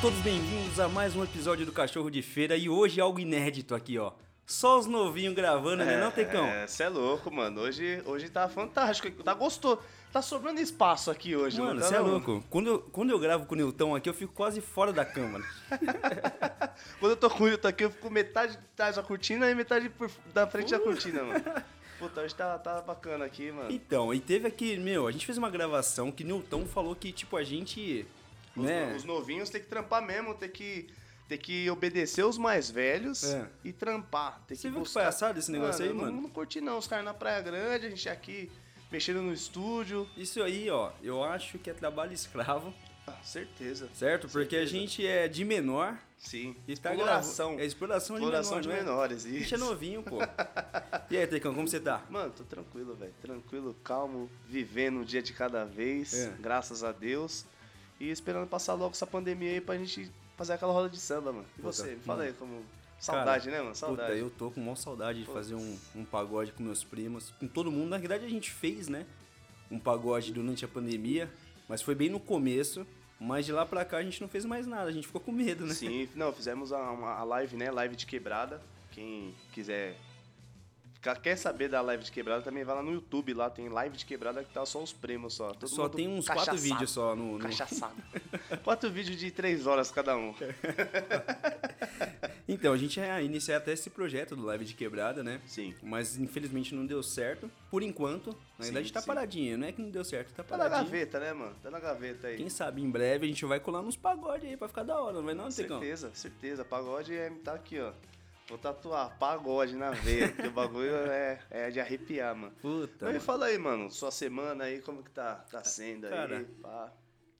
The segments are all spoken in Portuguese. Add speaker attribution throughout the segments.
Speaker 1: todos bem-vindos a mais um episódio do Cachorro de Feira e hoje algo inédito aqui, ó. Só os novinhos gravando, né, não, Tecão?
Speaker 2: É, você é louco, mano. Hoje, hoje tá fantástico. Tá gostoso. Tá sobrando espaço aqui hoje,
Speaker 1: Mano,
Speaker 2: mano.
Speaker 1: você
Speaker 2: Tá
Speaker 1: é
Speaker 2: não?
Speaker 1: louco. Quando eu, quando eu gravo com o Nilton aqui, eu fico quase fora da câmera.
Speaker 2: Quando eu tô com o Hilton aqui, eu fico metade atrás da cortina e metade por, da frente da cortina, mano. Puta, hoje tá, tá bacana aqui, mano.
Speaker 1: Então, e teve aqui, meu, a gente fez uma gravação que Nilton falou que, tipo, a gente.
Speaker 2: Os,
Speaker 1: né?
Speaker 2: os novinhos tem que trampar mesmo, tem que, tem que obedecer os mais velhos
Speaker 1: É.
Speaker 2: e trampar. Tem
Speaker 1: Você
Speaker 2: que
Speaker 1: viu que
Speaker 2: buscar...
Speaker 1: palhaçada esse negócio aí,
Speaker 2: eu
Speaker 1: mano?
Speaker 2: Não, não curti não, os caras na Praia Grande, a gente aqui mexendo no estúdio.
Speaker 1: Isso aí, ó, eu acho que é trabalho escravo,
Speaker 2: Ah, certeza.
Speaker 1: certo? Porque a
Speaker 2: Certeza.
Speaker 1: gente é de menor
Speaker 2: Sim.
Speaker 1: e tá
Speaker 2: Exploração.
Speaker 1: É exploração de
Speaker 2: Exploração
Speaker 1: menor,
Speaker 2: de
Speaker 1: não é?
Speaker 2: menores,
Speaker 1: A gente
Speaker 2: isso.
Speaker 1: é novinho, pô. E aí, Tecão, como você tá?
Speaker 2: Mano, tô tranquilo, velho. Tranquilo, calmo, vivendo um dia de cada vez,
Speaker 1: É.
Speaker 2: graças a Deus. E esperando passar logo essa pandemia aí pra gente fazer aquela roda de samba, mano. E você? Me fala aí, como. Saudade,
Speaker 1: Cara,
Speaker 2: né, mano? Saudade.
Speaker 1: Puta, eu tô com maior saudade de
Speaker 2: Putz.
Speaker 1: fazer um, um pagode com meus primos, com todo mundo. Na verdade, a gente fez, né? Um pagode durante a pandemia, mas foi bem no começo. Mas de lá pra cá a gente não fez mais nada, a gente ficou com medo, né?
Speaker 2: Sim, não, fizemos a, uma- a live, né? Live de quebrada. Quem quiser. Quer saber da live de quebrada, também vai lá no YouTube, lá tem live de quebrada que tá só os prêmios só. Todo
Speaker 1: Só tem uns quatro
Speaker 2: cachaçado,
Speaker 1: vídeos só no. no-
Speaker 2: Cachaçado. quatro vídeos de três horas cada um.
Speaker 1: Então, a gente ia iniciar até esse projeto do Live de Quebrada, né?
Speaker 2: Sim.
Speaker 1: Mas infelizmente não deu certo. Por enquanto, na
Speaker 2: Sim,
Speaker 1: verdade tá
Speaker 2: sim.
Speaker 1: paradinho, não é que não deu certo, tá
Speaker 2: Tá na gaveta, né, mano? Tá na gaveta aí.
Speaker 1: Quem sabe em breve a gente vai colar nos pagodes aí pra ficar da hora, não vai não?
Speaker 2: Certeza, certeza. Pagode é, tá aqui, ó. Vou tatuar pagode na veia, porque o bagulho é, é de arrepiar, mano.
Speaker 1: Puta.
Speaker 2: Mas me fala aí, mano, sua semana aí, como que tá, tá sendo aí?
Speaker 1: Cara,
Speaker 2: pá?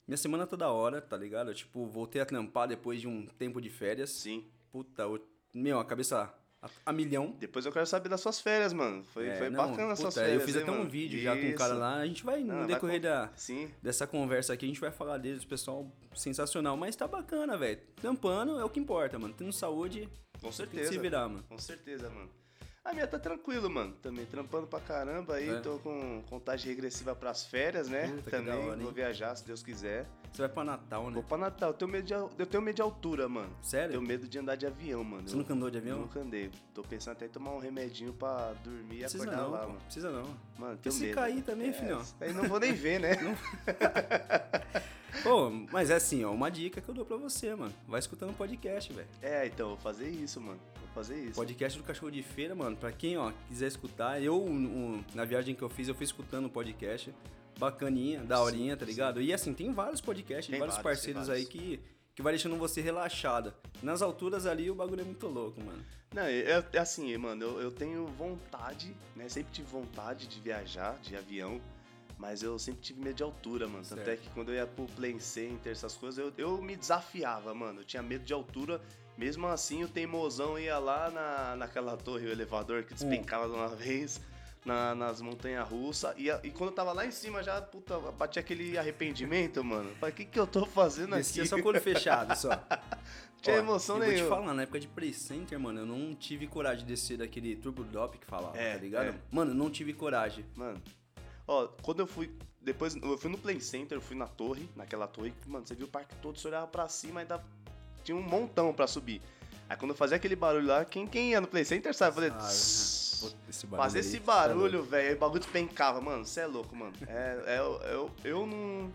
Speaker 1: Minha semana tá da hora, tá ligado? Eu, tipo, voltei a trampar depois de um tempo de férias.
Speaker 2: Sim.
Speaker 1: Puta, eu, meu, a cabeça a, a milhão.
Speaker 2: Depois eu quero saber das suas férias, mano. Foi,
Speaker 1: É,
Speaker 2: foi
Speaker 1: não,
Speaker 2: bacana as suas férias.
Speaker 1: Eu fiz
Speaker 2: hein,
Speaker 1: até um
Speaker 2: mano?
Speaker 1: vídeo já com o cara
Speaker 2: Isso.
Speaker 1: lá. A gente vai,
Speaker 2: Não,
Speaker 1: no
Speaker 2: vai
Speaker 1: decorrer
Speaker 2: com-
Speaker 1: da,
Speaker 2: Sim.
Speaker 1: dessa conversa aqui, a gente vai falar deles, pessoal sensacional. Mas tá bacana, velho. Trampando é o que importa, mano. Tendo saúde,
Speaker 2: Com
Speaker 1: tem que
Speaker 2: certeza.
Speaker 1: se virar, mano.
Speaker 2: Com certeza, mano. A minha tá tranquilo, mano. Também trampando pra caramba aí.
Speaker 1: É.
Speaker 2: Tô com contagem regressiva pras férias, né?
Speaker 1: Puta,
Speaker 2: Também
Speaker 1: hora,
Speaker 2: vou viajar, se Deus quiser.
Speaker 1: Você vai pra Natal, né?
Speaker 2: Vou pra Natal. Eu tenho medo de, eu tenho medo de altura, mano.
Speaker 1: Sério?
Speaker 2: Tenho medo de andar de avião, mano.
Speaker 1: Você
Speaker 2: Eu-
Speaker 1: nunca andou de avião?
Speaker 2: Nunca andei. Tô pensando até em tomar um remedinho pra dormir e
Speaker 1: Precisa
Speaker 2: acordar
Speaker 1: não,
Speaker 2: lá,
Speaker 1: pô.
Speaker 2: mano.
Speaker 1: Precisa não.
Speaker 2: Mano, tenho
Speaker 1: se
Speaker 2: medo.
Speaker 1: cair também,
Speaker 2: É,
Speaker 1: filhão.
Speaker 2: Aí não vou nem ver, né?
Speaker 1: Pô, mas é assim, ó, uma dica que eu dou pra você, mano. Vai escutando podcast, velho.
Speaker 2: É, então, vou fazer isso, mano. Vou fazer isso.
Speaker 1: Podcast do Cachorro de Feira, mano. Pra quem, ó, quiser escutar, eu, um, na viagem que eu fiz, eu fui escutando o podcast. Bacaninha, daorinha, tá ligado? E assim, tem vários podcasts,
Speaker 2: Tem
Speaker 1: vários
Speaker 2: vários,
Speaker 1: parceiros
Speaker 2: tem
Speaker 1: aí
Speaker 2: vários.
Speaker 1: que, que vai deixando você relaxada. Nas alturas ali, o bagulho é muito louco, mano.
Speaker 2: Não, é, é assim, mano, eu, eu tenho vontade, né? Sempre tive vontade de viajar de avião, mas eu sempre tive medo de altura, mano. Tanto
Speaker 1: Certo.
Speaker 2: é que quando eu ia pro Plane Center, essas coisas, eu, eu me desafiava, mano. Eu tinha medo de altura. Mesmo assim, o teimosão ia lá na, naquela torre, o elevador que despencava de uma vez. na- nas montanhas russas. E, e quando eu tava lá em cima já, puta, batia aquele arrependimento, mano. Falei, o que que eu tô fazendo
Speaker 1: Descia
Speaker 2: aqui?
Speaker 1: só com o olho fechado, só.
Speaker 2: Tinha emoção
Speaker 1: eu Vou te
Speaker 2: nenhuma.
Speaker 1: falar, na época de Play Center, mano, eu não tive coragem de descer daquele Turbo Drop que falava,
Speaker 2: É,
Speaker 1: tá ligado?
Speaker 2: é.
Speaker 1: Mano, eu não tive coragem.
Speaker 2: Mano, ó, quando eu fui. Depois, eu fui no Play Center, eu fui na torre, naquela torre, mano, você viu o parque todo, você olhava pra cima e ainda tinha um montão pra subir. Aí quando eu fazia aquele barulho lá, quem, quem ia no Play Center sabe? Fazer.
Speaker 1: Ah, esse barulho
Speaker 2: fazer esse barulho, velho, aí o bagulho despencava, mano. Você é louco, mano. É, é, eu, eu, eu não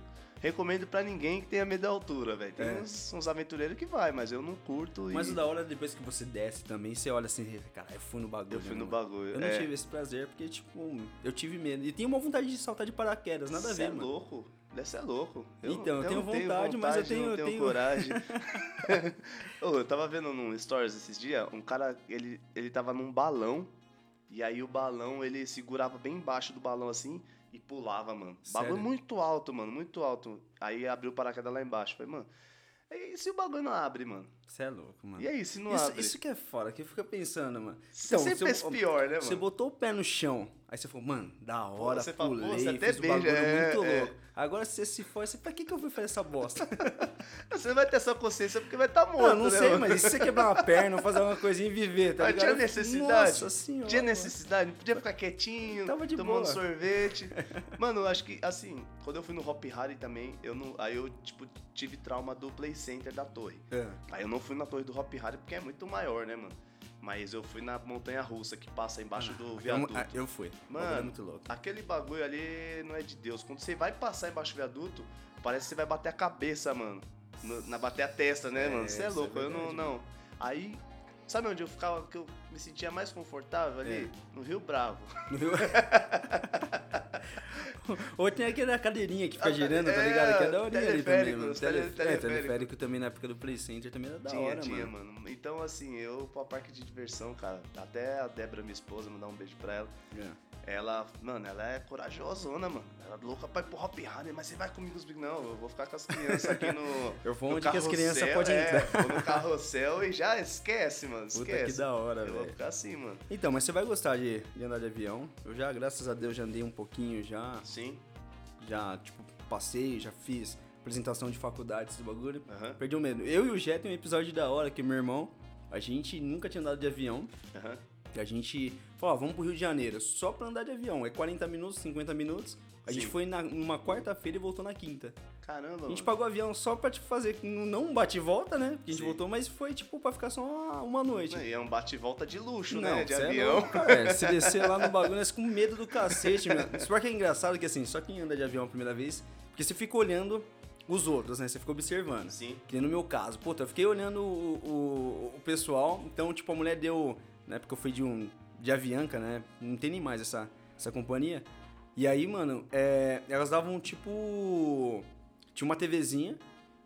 Speaker 2: recomendo pra ninguém que tenha medo da altura, velho. Tem
Speaker 1: É.
Speaker 2: uns, uns aventureiros que vai, mas eu não curto.
Speaker 1: Mas
Speaker 2: e
Speaker 1: o da hora, depois que você desce também, você olha assim, cara, eu fui no bagulho.
Speaker 2: eu fui no
Speaker 1: mano?
Speaker 2: bagulho.
Speaker 1: Eu não
Speaker 2: é.
Speaker 1: tive esse prazer, porque, tipo, eu tive medo. E tenho uma vontade de saltar de paraquedas, nada a
Speaker 2: Cê
Speaker 1: ver,
Speaker 2: é
Speaker 1: mano.
Speaker 2: louco. Deve é louco.
Speaker 1: Então, eu tenho
Speaker 2: não
Speaker 1: vontade, mas eu tenho-
Speaker 2: não
Speaker 1: eu
Speaker 2: tenho,
Speaker 1: tenho-
Speaker 2: coragem. Ô, eu tava vendo num stories esses dias, um cara, ele, ele tava num balão, e aí o balão, ele segurava bem embaixo do balão assim, e pulava, mano.
Speaker 1: Sério?
Speaker 2: Bagulho muito alto, mano, muito alto. Aí abriu o paraquedas lá embaixo. Falei, mano, e se o bagulho não abre, mano?
Speaker 1: Você é louco, mano.
Speaker 2: E aí, se não
Speaker 1: isso,
Speaker 2: abre?
Speaker 1: isso que é foda, que fica pensando, mano.
Speaker 2: Você sempre
Speaker 1: você-
Speaker 2: pensa pior, né,
Speaker 1: Você
Speaker 2: mano?
Speaker 1: botou o pé no chão, aí você falou, mano, da hora,
Speaker 2: você fala, pô,
Speaker 1: pulei,
Speaker 2: você até
Speaker 1: fiz
Speaker 2: beija,
Speaker 1: bagulho
Speaker 2: é,
Speaker 1: muito
Speaker 2: é.
Speaker 1: louco. Agora se você se for, você, pra que que eu fui fazer essa bosta?
Speaker 2: Você vai ter essa consciência porque vai estar tá morto,
Speaker 1: Ah, não
Speaker 2: né,
Speaker 1: sei,
Speaker 2: mano?
Speaker 1: mas e se você quebrar uma perna fazer uma coisinha e viver, tá
Speaker 2: Ah,
Speaker 1: ligado?
Speaker 2: tinha necessidade?
Speaker 1: Nossa senhora.
Speaker 2: Tinha necessidade, não podia ficar quietinho,
Speaker 1: Tava de
Speaker 2: tomando
Speaker 1: boa.
Speaker 2: sorvete. Mano, eu acho que, assim, quando eu fui no Hop Harry também, eu não, aí eu, tipo, tive trauma do Play Center da torre.
Speaker 1: É.
Speaker 2: Aí eu não fui na torre do Hop Harry porque é muito maior, né, mano? Mas eu fui na montanha russa que passa embaixo do
Speaker 1: Eu,
Speaker 2: viaduto.
Speaker 1: ah, eu fui.
Speaker 2: Mano,
Speaker 1: Mano, é muito louco.
Speaker 2: Aquele bagulho ali não é de Deus. Quando você vai passar embaixo do viaduto, parece que você vai bater a cabeça, mano. No- na bater a testa, né,
Speaker 1: É,
Speaker 2: mano? Você é
Speaker 1: isso é
Speaker 2: louco, eu não,
Speaker 1: verdade,
Speaker 2: não. Aí, sabe onde eu ficava, que eu me sentia mais confortável ali?
Speaker 1: É.
Speaker 2: No Rio Bravo.
Speaker 1: No Rio- Ou tem aquela cadeirinha que fica
Speaker 2: Ah,
Speaker 1: girando, tá
Speaker 2: é,
Speaker 1: ligado? Que é da horinha ali também, mano. Tele- É,
Speaker 2: teleférico.
Speaker 1: teleférico também na época do Play Center também era da
Speaker 2: tinha,
Speaker 1: hora,
Speaker 2: tinha,
Speaker 1: mano.
Speaker 2: mano. Então, assim, eu pra parque de diversão, cara, até a Débora, minha esposa, mandar um beijo pra ela.
Speaker 1: É.
Speaker 2: Ela, mano, ela é corajosona, mano. Ela é louca pra ir pro Hop Harry, mas você vai comigo os Não, eu vou ficar com as crianças aqui no.
Speaker 1: Eu vou
Speaker 2: no
Speaker 1: onde que as crianças podem
Speaker 2: é,
Speaker 1: entrar.
Speaker 2: Vou no carrossel e já esquece, mano.
Speaker 1: Puta
Speaker 2: Esquece.
Speaker 1: que da hora,
Speaker 2: Eu vou
Speaker 1: velho.
Speaker 2: ficar assim, mano.
Speaker 1: Então, mas você vai gostar de, de andar de avião. Eu já, graças a Deus, já andei um pouquinho já.
Speaker 2: Sim.
Speaker 1: Já, tipo, passei, já fiz apresentação de faculdades do bagulho.
Speaker 2: Aham.
Speaker 1: Perdi o medo. Eu e o Jet tem um episódio da hora que meu irmão, a gente nunca tinha andado de avião.
Speaker 2: Aham.
Speaker 1: E a gente falou, ó, vamos pro Rio de Janeiro, só pra andar de avião. É 40 minutos, 50 minutos. A gente
Speaker 2: Sim.
Speaker 1: foi na, numa quarta-feira e voltou na quinta.
Speaker 2: Caramba,
Speaker 1: A gente
Speaker 2: mano.
Speaker 1: pagou o avião só pra tipo, fazer, não um bate e volta, né? Porque a gente
Speaker 2: Sim.
Speaker 1: voltou, mas foi tipo pra ficar só uma, uma noite.
Speaker 2: E é um bate-volta de luxo,
Speaker 1: Não,
Speaker 2: né? De
Speaker 1: é
Speaker 2: avião.
Speaker 1: louco, cara. Se descer lá no bagulho, nós com medo do cacete, meu. Isso porque é engraçado que assim, só quem anda de avião a primeira vez, porque você fica olhando os outros, né? Você fica observando.
Speaker 2: Sim.
Speaker 1: Que no meu caso. Puta, eu fiquei olhando o, o, o pessoal, então, tipo, a mulher deu. Na época eu fui de um. de Avianca, né? Não tem nem mais essa, essa companhia. E aí, mano, é, elas davam tipo. Tinha uma TVzinha.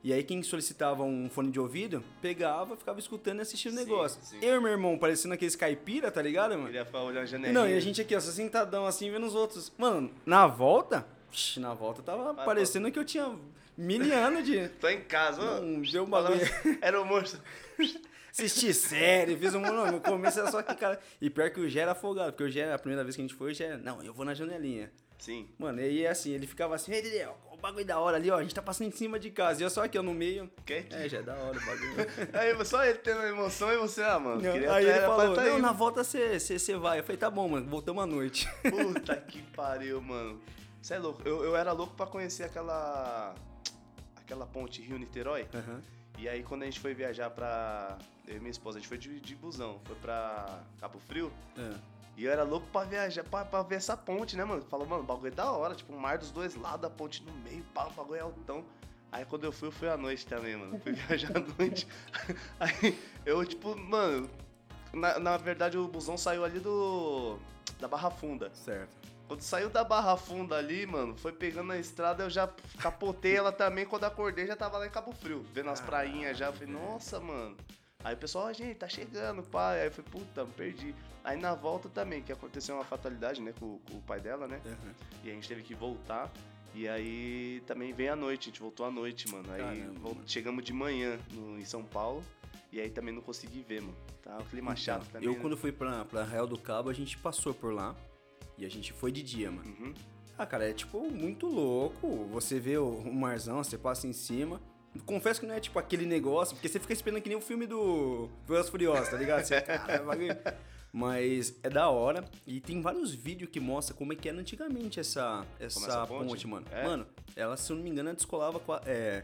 Speaker 1: E aí quem solicitava um fone de ouvido, pegava, ficava escutando e assistindo o negócio.
Speaker 2: sim.
Speaker 1: Eu e meu irmão, parecendo aqueles caipira, tá ligado, mano?
Speaker 2: Queria ficar olhando a janelinha.
Speaker 1: Não, e a gente aqui, ó, sentadão assim, vendo os outros. Mano, na volta, Ixi, na volta tava
Speaker 2: Vai,
Speaker 1: parecendo que eu tinha mil anos de
Speaker 2: Tô em casa, ó.
Speaker 1: Não, deu um bagulho.
Speaker 2: Era o monstro.
Speaker 1: assistir série, fiz um. Não, no começo era só que, cara. E pior que o Gé era afogado, porque o Gé, a primeira vez que a gente foi, o Gé, não, eu vou na janelinha.
Speaker 2: Sim.
Speaker 1: Mano, e aí assim, ele ficava assim, ei, Dedé, o bagulho da hora ali, ó, a gente tá passando em cima de casa. E eu só aqui, ó, no meio.
Speaker 2: Quer
Speaker 1: É, já é da hora o bagulho.
Speaker 2: Aí só ele tendo emoção e você, ah, mano.
Speaker 1: Não,
Speaker 2: queria
Speaker 1: aí ele falou,
Speaker 2: tá
Speaker 1: não,
Speaker 2: indo.
Speaker 1: na volta você vai. Eu falei, tá bom, mano, voltamos à noite.
Speaker 2: Puta que pariu, mano. Você é louco. Eu, eu era louco pra conhecer aquela. aquela ponte Rio-Niterói.
Speaker 1: Aham.
Speaker 2: E aí quando a gente foi viajar pra. Eu e minha esposa, a gente foi de, de busão. Foi pra Cabo Frio.
Speaker 1: É.
Speaker 2: E eu era louco pra viajar, pra, pra ver essa ponte, né, mano? Falou, mano, o bagulho é da hora. Tipo, um mar dos dois lados, a ponte no meio, pá, o bagulho é altão. Aí quando eu fui, eu fui à noite também, mano. Fui viajar à noite. Aí eu, tipo, mano. Na, na verdade, o busão saiu ali do. da Barra Funda.
Speaker 1: Certo.
Speaker 2: Quando saiu da Barra Funda ali, mano, foi pegando a estrada, eu já capotei ela também. Quando acordei, já tava lá em Cabo Frio, vendo as prainhas já. Eu falei, nossa, mano. Aí o pessoal, ó, gente, tá chegando, pai. Aí eu falei, puta, perdi. Aí na volta também, que aconteceu uma fatalidade, né, com, com o pai dela, né?
Speaker 1: Aham.
Speaker 2: E a gente teve que voltar. E aí também veio à noite, a gente voltou à noite, mano. Aí
Speaker 1: Caramba,
Speaker 2: vol-
Speaker 1: mano.
Speaker 2: chegamos de manhã no, em São Paulo. E aí também não consegui ver, mano. Tá um clima chato
Speaker 1: Então,
Speaker 2: também.
Speaker 1: Eu,
Speaker 2: né?
Speaker 1: quando fui pra, pra Real do Cabo, a gente passou por lá. E a gente foi de dia, mano.
Speaker 2: Uhum.
Speaker 1: Ah, cara, é tipo muito louco. Você vê o, o marzão, você passa em cima. Confesso que não é tipo aquele negócio, porque você fica esperando que nem o filme do Velozes Furiosos, tá ligado? Você, cara, bagulho. Mas é da hora. E tem vários vídeos que mostram como é que era antigamente essa, essa,
Speaker 2: essa
Speaker 1: ponte?
Speaker 2: ponte?
Speaker 1: mano.
Speaker 2: É?
Speaker 1: Mano, ela, se eu não me engano, ela descolava. É,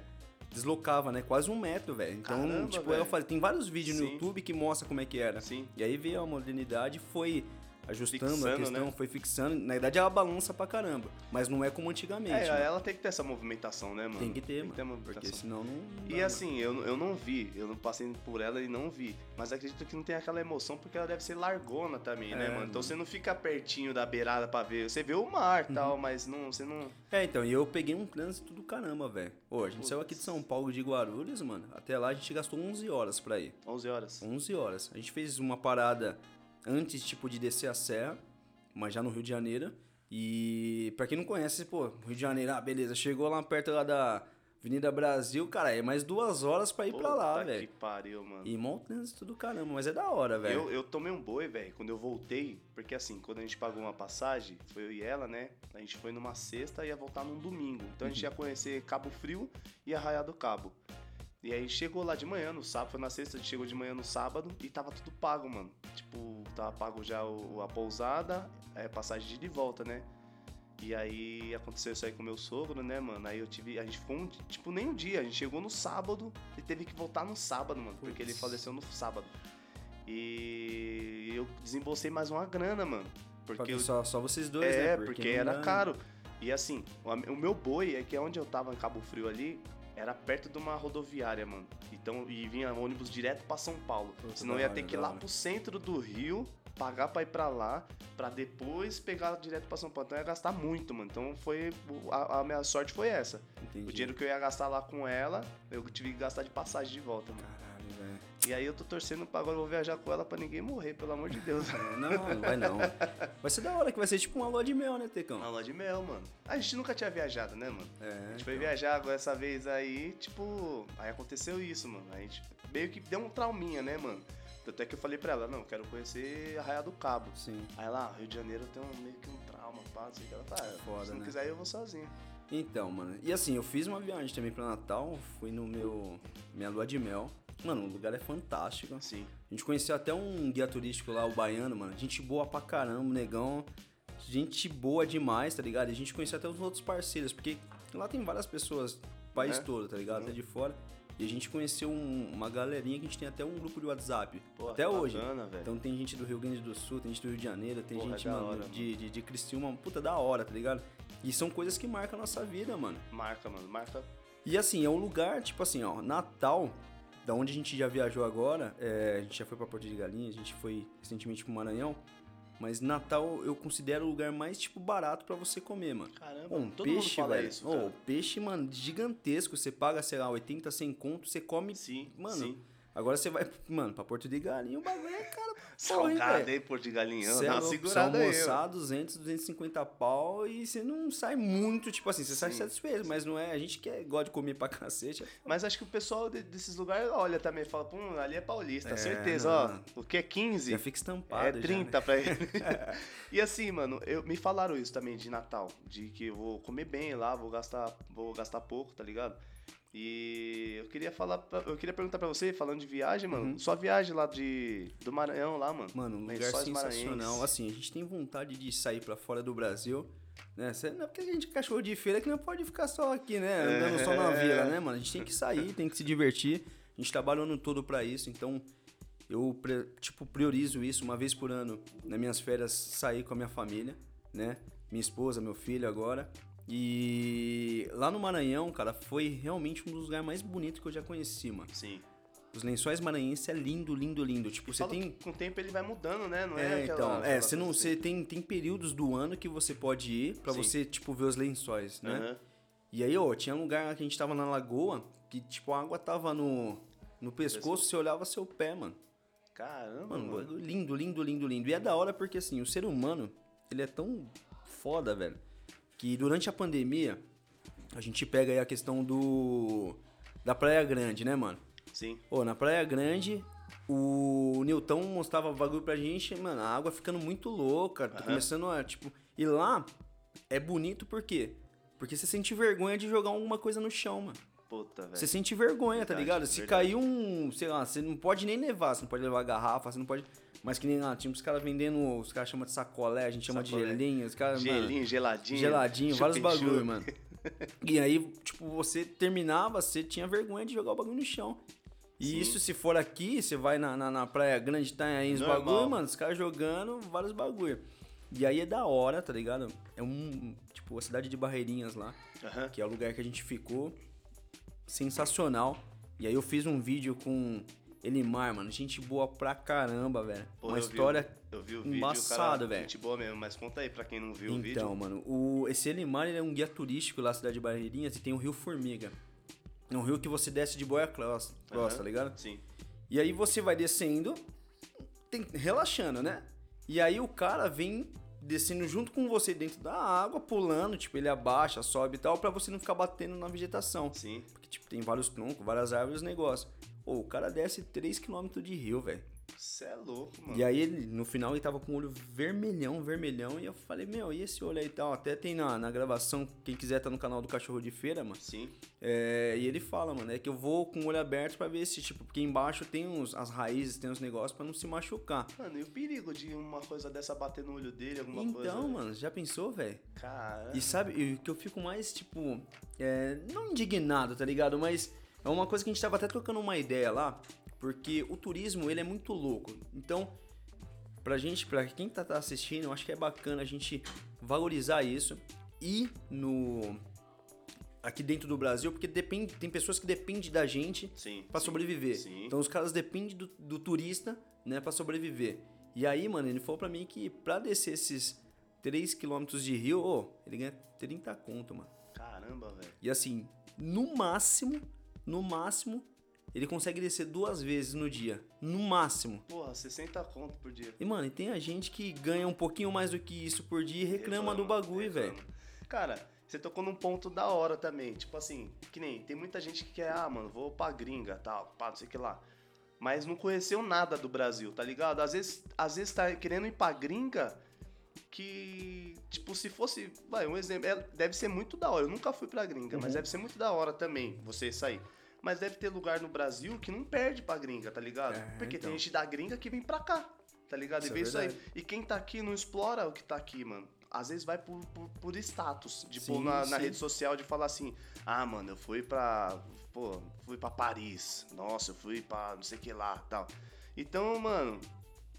Speaker 1: deslocava, né? Quase um metro, velho. Então,
Speaker 2: Caramba,
Speaker 1: tipo, eu falei, tem vários vídeos no
Speaker 2: Sim.
Speaker 1: YouTube que mostram como é que era.
Speaker 2: Sim.
Speaker 1: E aí veio a modernidade e foi ajustando a
Speaker 2: Fixando,
Speaker 1: questão,
Speaker 2: né?
Speaker 1: foi fixando. Na verdade, ela balança pra caramba. Mas não é como antigamente.
Speaker 2: É,
Speaker 1: mano.
Speaker 2: ela tem que ter essa movimentação, né, mano?
Speaker 1: Tem que ter, mano.
Speaker 2: movimentação.
Speaker 1: Porque senão não. não
Speaker 2: E assim, eu, eu não vi, eu não passei por ela e não vi. Mas acredito que não tem aquela emoção porque ela deve ser largona também, né,
Speaker 1: É,
Speaker 2: mano? Então
Speaker 1: mano.
Speaker 2: você não fica pertinho da beirada pra ver. Você vê o mar e
Speaker 1: Uhum.
Speaker 2: tal, mas não, você não.
Speaker 1: É, então, e eu peguei um trânsito do caramba, velho. Ô, a gente
Speaker 2: Putz.
Speaker 1: saiu aqui de São Paulo de Guarulhos, mano. Até lá a gente gastou 11 horas pra ir.
Speaker 2: 11 horas.
Speaker 1: 11 horas. A gente fez uma parada antes, tipo, de descer a serra, mas já no Rio de Janeiro. E pra quem não conhece, pô, Rio de Janeiro, ah, beleza, chegou lá perto lá da, Avenida Brasil, cara, é mais duas horas pra ir pra lá, velho.
Speaker 2: que pariu, mano.
Speaker 1: E montanhas tudo caramba, mas é da hora, velho.
Speaker 2: Eu, eu tomei um boi, velho, quando eu voltei, porque assim, quando a gente pagou uma passagem, foi eu e ela, né? A gente foi numa sexta e ia voltar num domingo. Então a gente ia conhecer Cabo Frio e Arraial do Cabo. E aí chegou lá de manhã, no sábado, foi na sexta, chegou de manhã no sábado e tava tudo pago, mano. Tipo, tava pago já o- a pousada, é, passagem de ida e volta, né? E aí aconteceu isso aí com meu sogro, né, mano? Aí eu tive. A gente ficou um, tipo, nem um dia. A gente chegou no sábado e teve que voltar no sábado, mano. Porque ele faleceu no sábado. E eu desembolsei mais uma grana, mano. Porque
Speaker 1: Porque
Speaker 2: eu,
Speaker 1: só, só vocês dois, né?
Speaker 2: é, porque,
Speaker 1: não
Speaker 2: era caro. E assim, o, o meu boi é que onde eu tava em Cabo Frio ali, era perto de uma rodoviária, mano. Então, e vinha ônibus direto pra São Paulo.
Speaker 1: Puta,
Speaker 2: Senão ia ter que ir lá pro centro do Rio, pagar pra ir pra lá, pra depois pegar direto pra São Paulo. Então ia gastar muito, mano. Então foi. A, a minha sorte foi essa.
Speaker 1: Entendi.
Speaker 2: O dinheiro que eu ia gastar lá com ela, eu tive que gastar de passagem de volta, mano.
Speaker 1: Caralho.
Speaker 2: E aí eu tô torcendo pra agora eu vou viajar com ela pra ninguém morrer, pelo amor de Deus.
Speaker 1: Não, não vai não. Vai ser da hora, que vai ser tipo uma lua de mel, né, Tecão?
Speaker 2: Uma lua de mel, mano. A gente nunca tinha viajado, né, mano?
Speaker 1: É,
Speaker 2: A gente foi
Speaker 1: então.
Speaker 2: viajar agora essa vez aí, tipo. Aí aconteceu isso, mano. A gente meio que deu um trauminha, né, mano? Tanto é que eu falei pra ela, não, eu quero conhecer Arraia do Cabo.
Speaker 1: Sim.
Speaker 2: Aí lá, Rio de Janeiro tem um, meio que um trauma, pá, o que. Ela tá,
Speaker 1: Foda,
Speaker 2: se não
Speaker 1: né?
Speaker 2: quiser eu vou sozinho.
Speaker 1: Então, mano. E assim, eu fiz uma viagem também pra Natal, fui no meu. Minha lua de mel. Mano, o lugar é fantástico.
Speaker 2: Sim.
Speaker 1: A gente conheceu até um guia turístico lá, o baiano, mano. Gente boa pra caramba, negão. Gente boa demais, tá ligado? E a gente conheceu até os outros parceiros, porque lá tem várias pessoas, país
Speaker 2: É.
Speaker 1: todo, tá ligado?
Speaker 2: Uhum.
Speaker 1: Até de fora. E a gente conheceu um- uma galerinha que a gente tem até um grupo de WhatsApp.
Speaker 2: Pô,
Speaker 1: até hoje.
Speaker 2: Bacana.
Speaker 1: Então tem gente do Rio Grande do Sul, tem gente do Rio de Janeiro, tem
Speaker 2: Porra,
Speaker 1: gente,
Speaker 2: da
Speaker 1: mano,
Speaker 2: hora, mano.
Speaker 1: de, de, de Criciúma, puta da hora, tá ligado? E são coisas que marcam a nossa vida, mano.
Speaker 2: Marca, mano. Marca.
Speaker 1: E assim, é um lugar, tipo assim, ó, Natal, da onde a gente já viajou agora, é, a gente já foi pra Porto de Galinha, a gente foi recentemente pro Maranhão, mas Natal eu considero o lugar mais, tipo, barato pra você comer, mano.
Speaker 2: Caramba,
Speaker 1: um
Speaker 2: todo
Speaker 1: peixe,
Speaker 2: mundo fala
Speaker 1: velho.
Speaker 2: isso,
Speaker 1: peixe, mano, gigantesco. Você paga, sei lá, 80, 100 conto, você come.
Speaker 2: Sim,
Speaker 1: Mano,
Speaker 2: sim.
Speaker 1: agora você vai, mano, pra Porto de Galinha, o bagulho é caro.
Speaker 2: Salgado, hein, Porto de Galinhão.
Speaker 1: Cê é louco,
Speaker 2: segurada
Speaker 1: você
Speaker 2: aí.
Speaker 1: almoçar 200, 250 pau e você não sai muito, tipo assim, você sai satisfeito, mas não é, a gente que é, gosta de comer pra cacete. é
Speaker 2: Mas acho que o pessoal de- desses lugares olha também fala, pô, ali é paulista,
Speaker 1: É,
Speaker 2: certeza,
Speaker 1: não.
Speaker 2: ó. O que é 15?
Speaker 1: Já fica estampado.
Speaker 2: É
Speaker 1: já, né?
Speaker 2: 30 pra ele. e assim, mano, eu, me falaram isso também de Natal. De que eu vou comer bem lá, vou gastar, vou gastar pouco, tá ligado? E eu queria falar, pra- eu queria perguntar pra você, falando de viagem, mano,
Speaker 1: Uhum.
Speaker 2: sua viagem lá de do Maranhão lá, mano.
Speaker 1: Mano, um lugar sensacional.
Speaker 2: Maranhenses.
Speaker 1: Assim, a gente tem vontade de sair pra fora do Brasil, né? Não é porque a gente é cachorro de feira que não pode ficar só aqui, né? Andando só na
Speaker 2: É.
Speaker 1: vila, né, mano? A gente tem que sair, tem que se divertir. A gente trabalha o ano todo pra isso, então eu, tipo, priorizo isso uma vez por ano, nas minhas férias, sair com a minha família, né? Minha esposa, meu filho agora. E lá no Maranhão, cara, foi realmente um dos lugares mais bonitos que eu já conheci, mano.
Speaker 2: Sim.
Speaker 1: Os lençóis maranhenses é lindo, lindo, lindo. Tipo, você tem
Speaker 2: Com o tempo ele vai mudando, né? Não é,
Speaker 1: é,
Speaker 2: aquela,
Speaker 1: então, é, você não, você tem, tem períodos do ano que você pode ir pra
Speaker 2: Sim.
Speaker 1: você, tipo, ver os lençóis, né?
Speaker 2: Aham.
Speaker 1: E aí, ó, tinha um lugar que a gente tava na lagoa, que, tipo, a água tava no, no pescoço, você olhava seu pé, mano.
Speaker 2: Caramba,
Speaker 1: Mano,
Speaker 2: mano.
Speaker 1: lindo, lindo, lindo, lindo. E é da hora porque, assim, o ser humano, ele é tão foda, velho, que durante a pandemia, a gente pega aí a questão do... da Praia Grande, né, mano?
Speaker 2: Sim.
Speaker 1: Ô, na Praia Grande, o Newton mostrava bagulho pra gente, mano, a água ficando muito louca, tá
Speaker 2: Aham.
Speaker 1: começando a, tipo... E lá é bonito por quê? Porque você sente vergonha de jogar alguma coisa no chão, mano.
Speaker 2: Puta, velho.
Speaker 1: Você sente vergonha, tá
Speaker 2: Verdade,
Speaker 1: ligado? Se
Speaker 2: verdade.
Speaker 1: cair um, sei lá, você não pode nem levar, você não pode levar garrafa, você não pode... Mas que nem lá, tinha os caras vendendo, os caras chamam de sacolé, a gente chama
Speaker 2: Sacolé.
Speaker 1: de gelinho, os caras... mano,
Speaker 2: Gelinho, geladinho.
Speaker 1: geladinho, vários bagulho, mano. E aí, tipo, você terminava, você tinha vergonha de jogar o bagulho no chão. E
Speaker 2: Sim.
Speaker 1: isso, se for aqui, você vai na, na, na Praia Grande, tá aí os bagulho, mano, os caras jogando vários bagulho. E aí é da hora, tá ligado? É um, tipo, a cidade de Barreirinhas lá,
Speaker 2: Aham.
Speaker 1: que é o lugar que a gente ficou. Sensacional. E aí eu fiz um vídeo com Elimar, mano, gente boa pra caramba, velho. Uma
Speaker 2: eu vi
Speaker 1: história
Speaker 2: Eu vi o cara,
Speaker 1: velho.
Speaker 2: Gente boa mesmo, mas conta aí pra quem não viu o vídeo.
Speaker 1: Então, mano, o, esse Elimar ele é um guia turístico lá na cidade de Barreirinhas e tem o Rio Formiga. É um rio que você desce de boia cross, cross
Speaker 2: Aham.
Speaker 1: tá ligado?
Speaker 2: Sim.
Speaker 1: E aí você vai descendo, tem- relaxando, né? E aí o cara vem descendo junto com você dentro da água, pulando, tipo, ele abaixa, sobe e tal, pra você não ficar batendo na vegetação.
Speaker 2: Sim.
Speaker 1: Porque, tipo, tem vários troncos, várias árvores, negócio. Pô, o cara desce 3km de rio, velho.
Speaker 2: Você é louco, mano.
Speaker 1: E aí, ele, no final, ele tava com o olho vermelhão, vermelhão. E eu falei, meu, e esse olho aí tal? Até tem na, na gravação, quem quiser tá no canal do Cachorro de Feira, mano.
Speaker 2: Sim.
Speaker 1: É, e ele fala, mano, é que eu vou com o olho aberto pra ver se, tipo, porque embaixo tem uns, as raízes, tem uns negócios pra não se machucar.
Speaker 2: Mano, e o perigo de uma coisa dessa bater no olho dele, alguma
Speaker 1: então,
Speaker 2: coisa?
Speaker 1: mano, já pensou, velho?
Speaker 2: Cara.
Speaker 1: E sabe, o que eu fico mais, tipo, é, não indignado, tá ligado? Mas é uma coisa que a gente tava até trocando uma ideia lá, porque o turismo, ele é muito louco. Então, pra gente, pra quem tá, tá assistindo, eu acho que é bacana a gente valorizar isso e no aqui dentro do Brasil, porque depende, tem pessoas que dependem da gente
Speaker 2: sim,
Speaker 1: sobreviver.
Speaker 2: Sim.
Speaker 1: Então os caras dependem do, do turista, né, pra sobreviver. E aí, mano, ele falou pra mim que pra descer esses 3 km de rio, ô, ele ganha 30 conto, mano.
Speaker 2: Caramba, velho.
Speaker 1: E assim, no máximo, no máximo, ele consegue descer duas vezes no dia. No máximo.
Speaker 2: Porra, 60 conto por dia.
Speaker 1: E, mano, e tem a gente que ganha um pouquinho mais do que isso por dia e reclama do
Speaker 2: Reclama,
Speaker 1: bagulho,
Speaker 2: reclama.
Speaker 1: velho.
Speaker 2: Cara, você tocou num ponto da hora também. Tipo assim, que nem tem muita gente que quer, ah, mano, vou pra gringa, tal, pá, não sei o que lá. Mas não conheceu nada do Brasil, tá ligado? Às vezes, às vezes tá querendo ir pra gringa que, tipo, se fosse, vai, um exemplo, é- deve ser muito da hora. Eu nunca fui pra gringa, mas
Speaker 1: Uhum.
Speaker 2: deve ser muito da hora também você sair. Mas deve ter lugar no Brasil que não perde pra gringa, tá ligado?
Speaker 1: É,
Speaker 2: Porque
Speaker 1: então.
Speaker 2: tem gente da gringa que vem pra cá, tá ligado?
Speaker 1: Isso
Speaker 2: e
Speaker 1: é
Speaker 2: vê isso aí. E quem tá aqui não explora o que tá aqui, mano. Às vezes vai por, por, por status, de
Speaker 1: Sim,
Speaker 2: na, na
Speaker 1: sim.
Speaker 2: rede social de falar assim, ah, mano, eu fui pra. Pô, fui pra Paris. Nossa, eu fui pra não sei o que lá tal. Então, mano,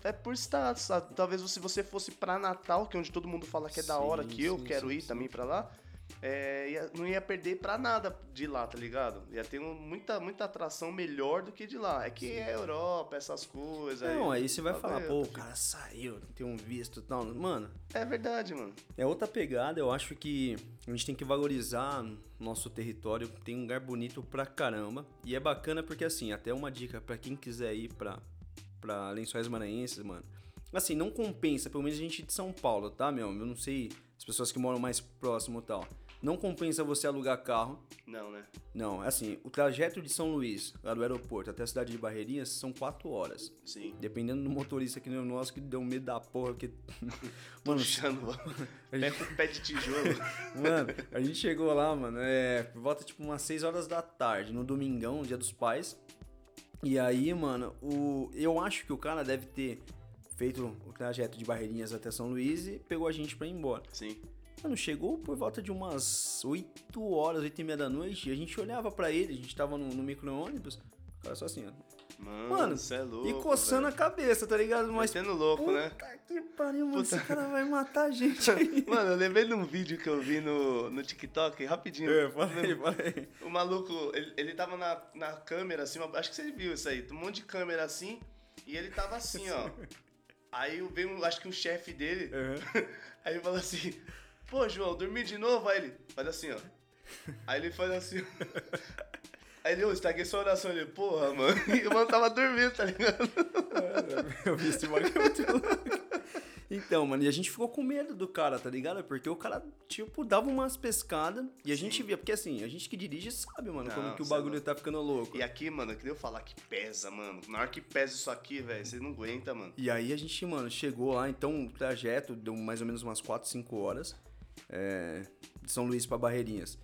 Speaker 2: é por status. Talvez se você fosse pra Natal, que é onde todo mundo fala que é da hora,
Speaker 1: Sim,
Speaker 2: que eu
Speaker 1: sim,
Speaker 2: quero
Speaker 1: sim,
Speaker 2: ir
Speaker 1: sim.
Speaker 2: também pra lá. É, ia- não ia perder pra nada de lá, tá ligado? Ia ter um- muita, muita atração melhor do que de lá. É que é Europa, essas coisas.
Speaker 1: Não, aí você vai
Speaker 2: Tá
Speaker 1: falar, pô, o cara saiu, tem um visto e tal. Mano,
Speaker 2: É verdade, mano.
Speaker 1: É outra pegada, eu acho que a gente tem que valorizar nosso território, tem um lugar bonito pra caramba. E é bacana porque, assim, até uma dica pra quem quiser ir pra, pra Lençóis Maranhenses, mano. Assim, não compensa, pelo menos a gente de São Paulo, tá, meu? Eu não sei as pessoas que moram mais próximo e tal. Não compensa você alugar carro.
Speaker 2: Não, né?
Speaker 1: Não, é assim, o trajeto de São Luís, lá do aeroporto até a cidade de Barreirinhas, são quatro horas.
Speaker 2: Sim.
Speaker 1: Dependendo do motorista que nem o nosso, que deu medo da porra, porque... Mano,
Speaker 2: Puxando pé com pé de tijolo.
Speaker 1: Mano, a gente chegou lá, mano, é, por volta tipo umas 6 horas da tarde, no domingão, dia dos pais. E aí, mano, o, eu acho que o cara deve ter feito o trajeto de Barreirinhas até São Luís e pegou a gente pra ir embora.
Speaker 2: Sim.
Speaker 1: Mano, chegou por volta de umas 8 horas, 8 e meia da noite, e a gente olhava pra ele, a gente tava no, no micro-ônibus, o cara só assim, ó.
Speaker 2: Mano,
Speaker 1: Mano,
Speaker 2: é louco.
Speaker 1: e coçando a cabeça, tá ligado? Mas,
Speaker 2: Metendo louco, né?
Speaker 1: puta que pariu, mano,
Speaker 2: Puta.
Speaker 1: esse cara vai matar a gente aí.
Speaker 2: Mano, eu lembrei de um vídeo que eu vi no, no TikTok, rapidinho.
Speaker 1: É, falei, falei.
Speaker 2: O maluco, ele, ele tava na, na câmera assim, acho que você viu isso aí, um monte de câmera assim, e ele tava assim, ó. Aí veio, um- acho que um chefe dele,
Speaker 1: Uhum.
Speaker 2: aí falou assim, pô, João, dormi de novo? Aí ele faz assim, ó. Aí ele faz assim, ó. Aí ele, ô, estraguei sua oração. Ele, porra, mano. E o mano tava dormindo, tá ligado?
Speaker 1: Eu vi esse bagulho muito louco. Então, mano, e a gente ficou com medo do cara, tá ligado? Porque o cara, tipo, dava umas pescadas e a gente via. Porque assim, a gente que dirige sabe, mano,
Speaker 2: Não,
Speaker 1: como que o
Speaker 2: é
Speaker 1: bagulho
Speaker 2: louco.
Speaker 1: tá ficando louco.
Speaker 2: E aqui, mano, eu queria falar que pesa, mano. Na hora que pesa isso aqui, velho, você não aguenta, mano.
Speaker 1: E aí a gente, mano, chegou lá, então o trajeto deu mais ou menos umas 4, 5 horas. É, de São Luís pra Barreirinhas.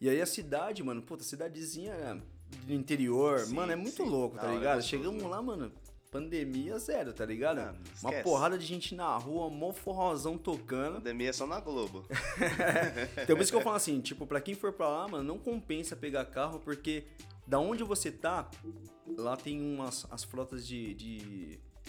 Speaker 1: E aí a cidade, mano, puta, cidadezinha do interior,
Speaker 2: Sim,
Speaker 1: mano, é muito
Speaker 2: sim.
Speaker 1: louco, tá ligado? Chegamos
Speaker 2: né?
Speaker 1: lá, mano, pandemia zero, tá ligado?
Speaker 2: Ah,
Speaker 1: Uma porrada de gente na rua, mó forrozão tocando.
Speaker 2: Pandemia é só na Globo.
Speaker 1: Então por isso que eu falo assim, tipo, pra quem for pra lá, mano, não compensa pegar carro, porque da onde você tá, lá tem umas as frotas de, de,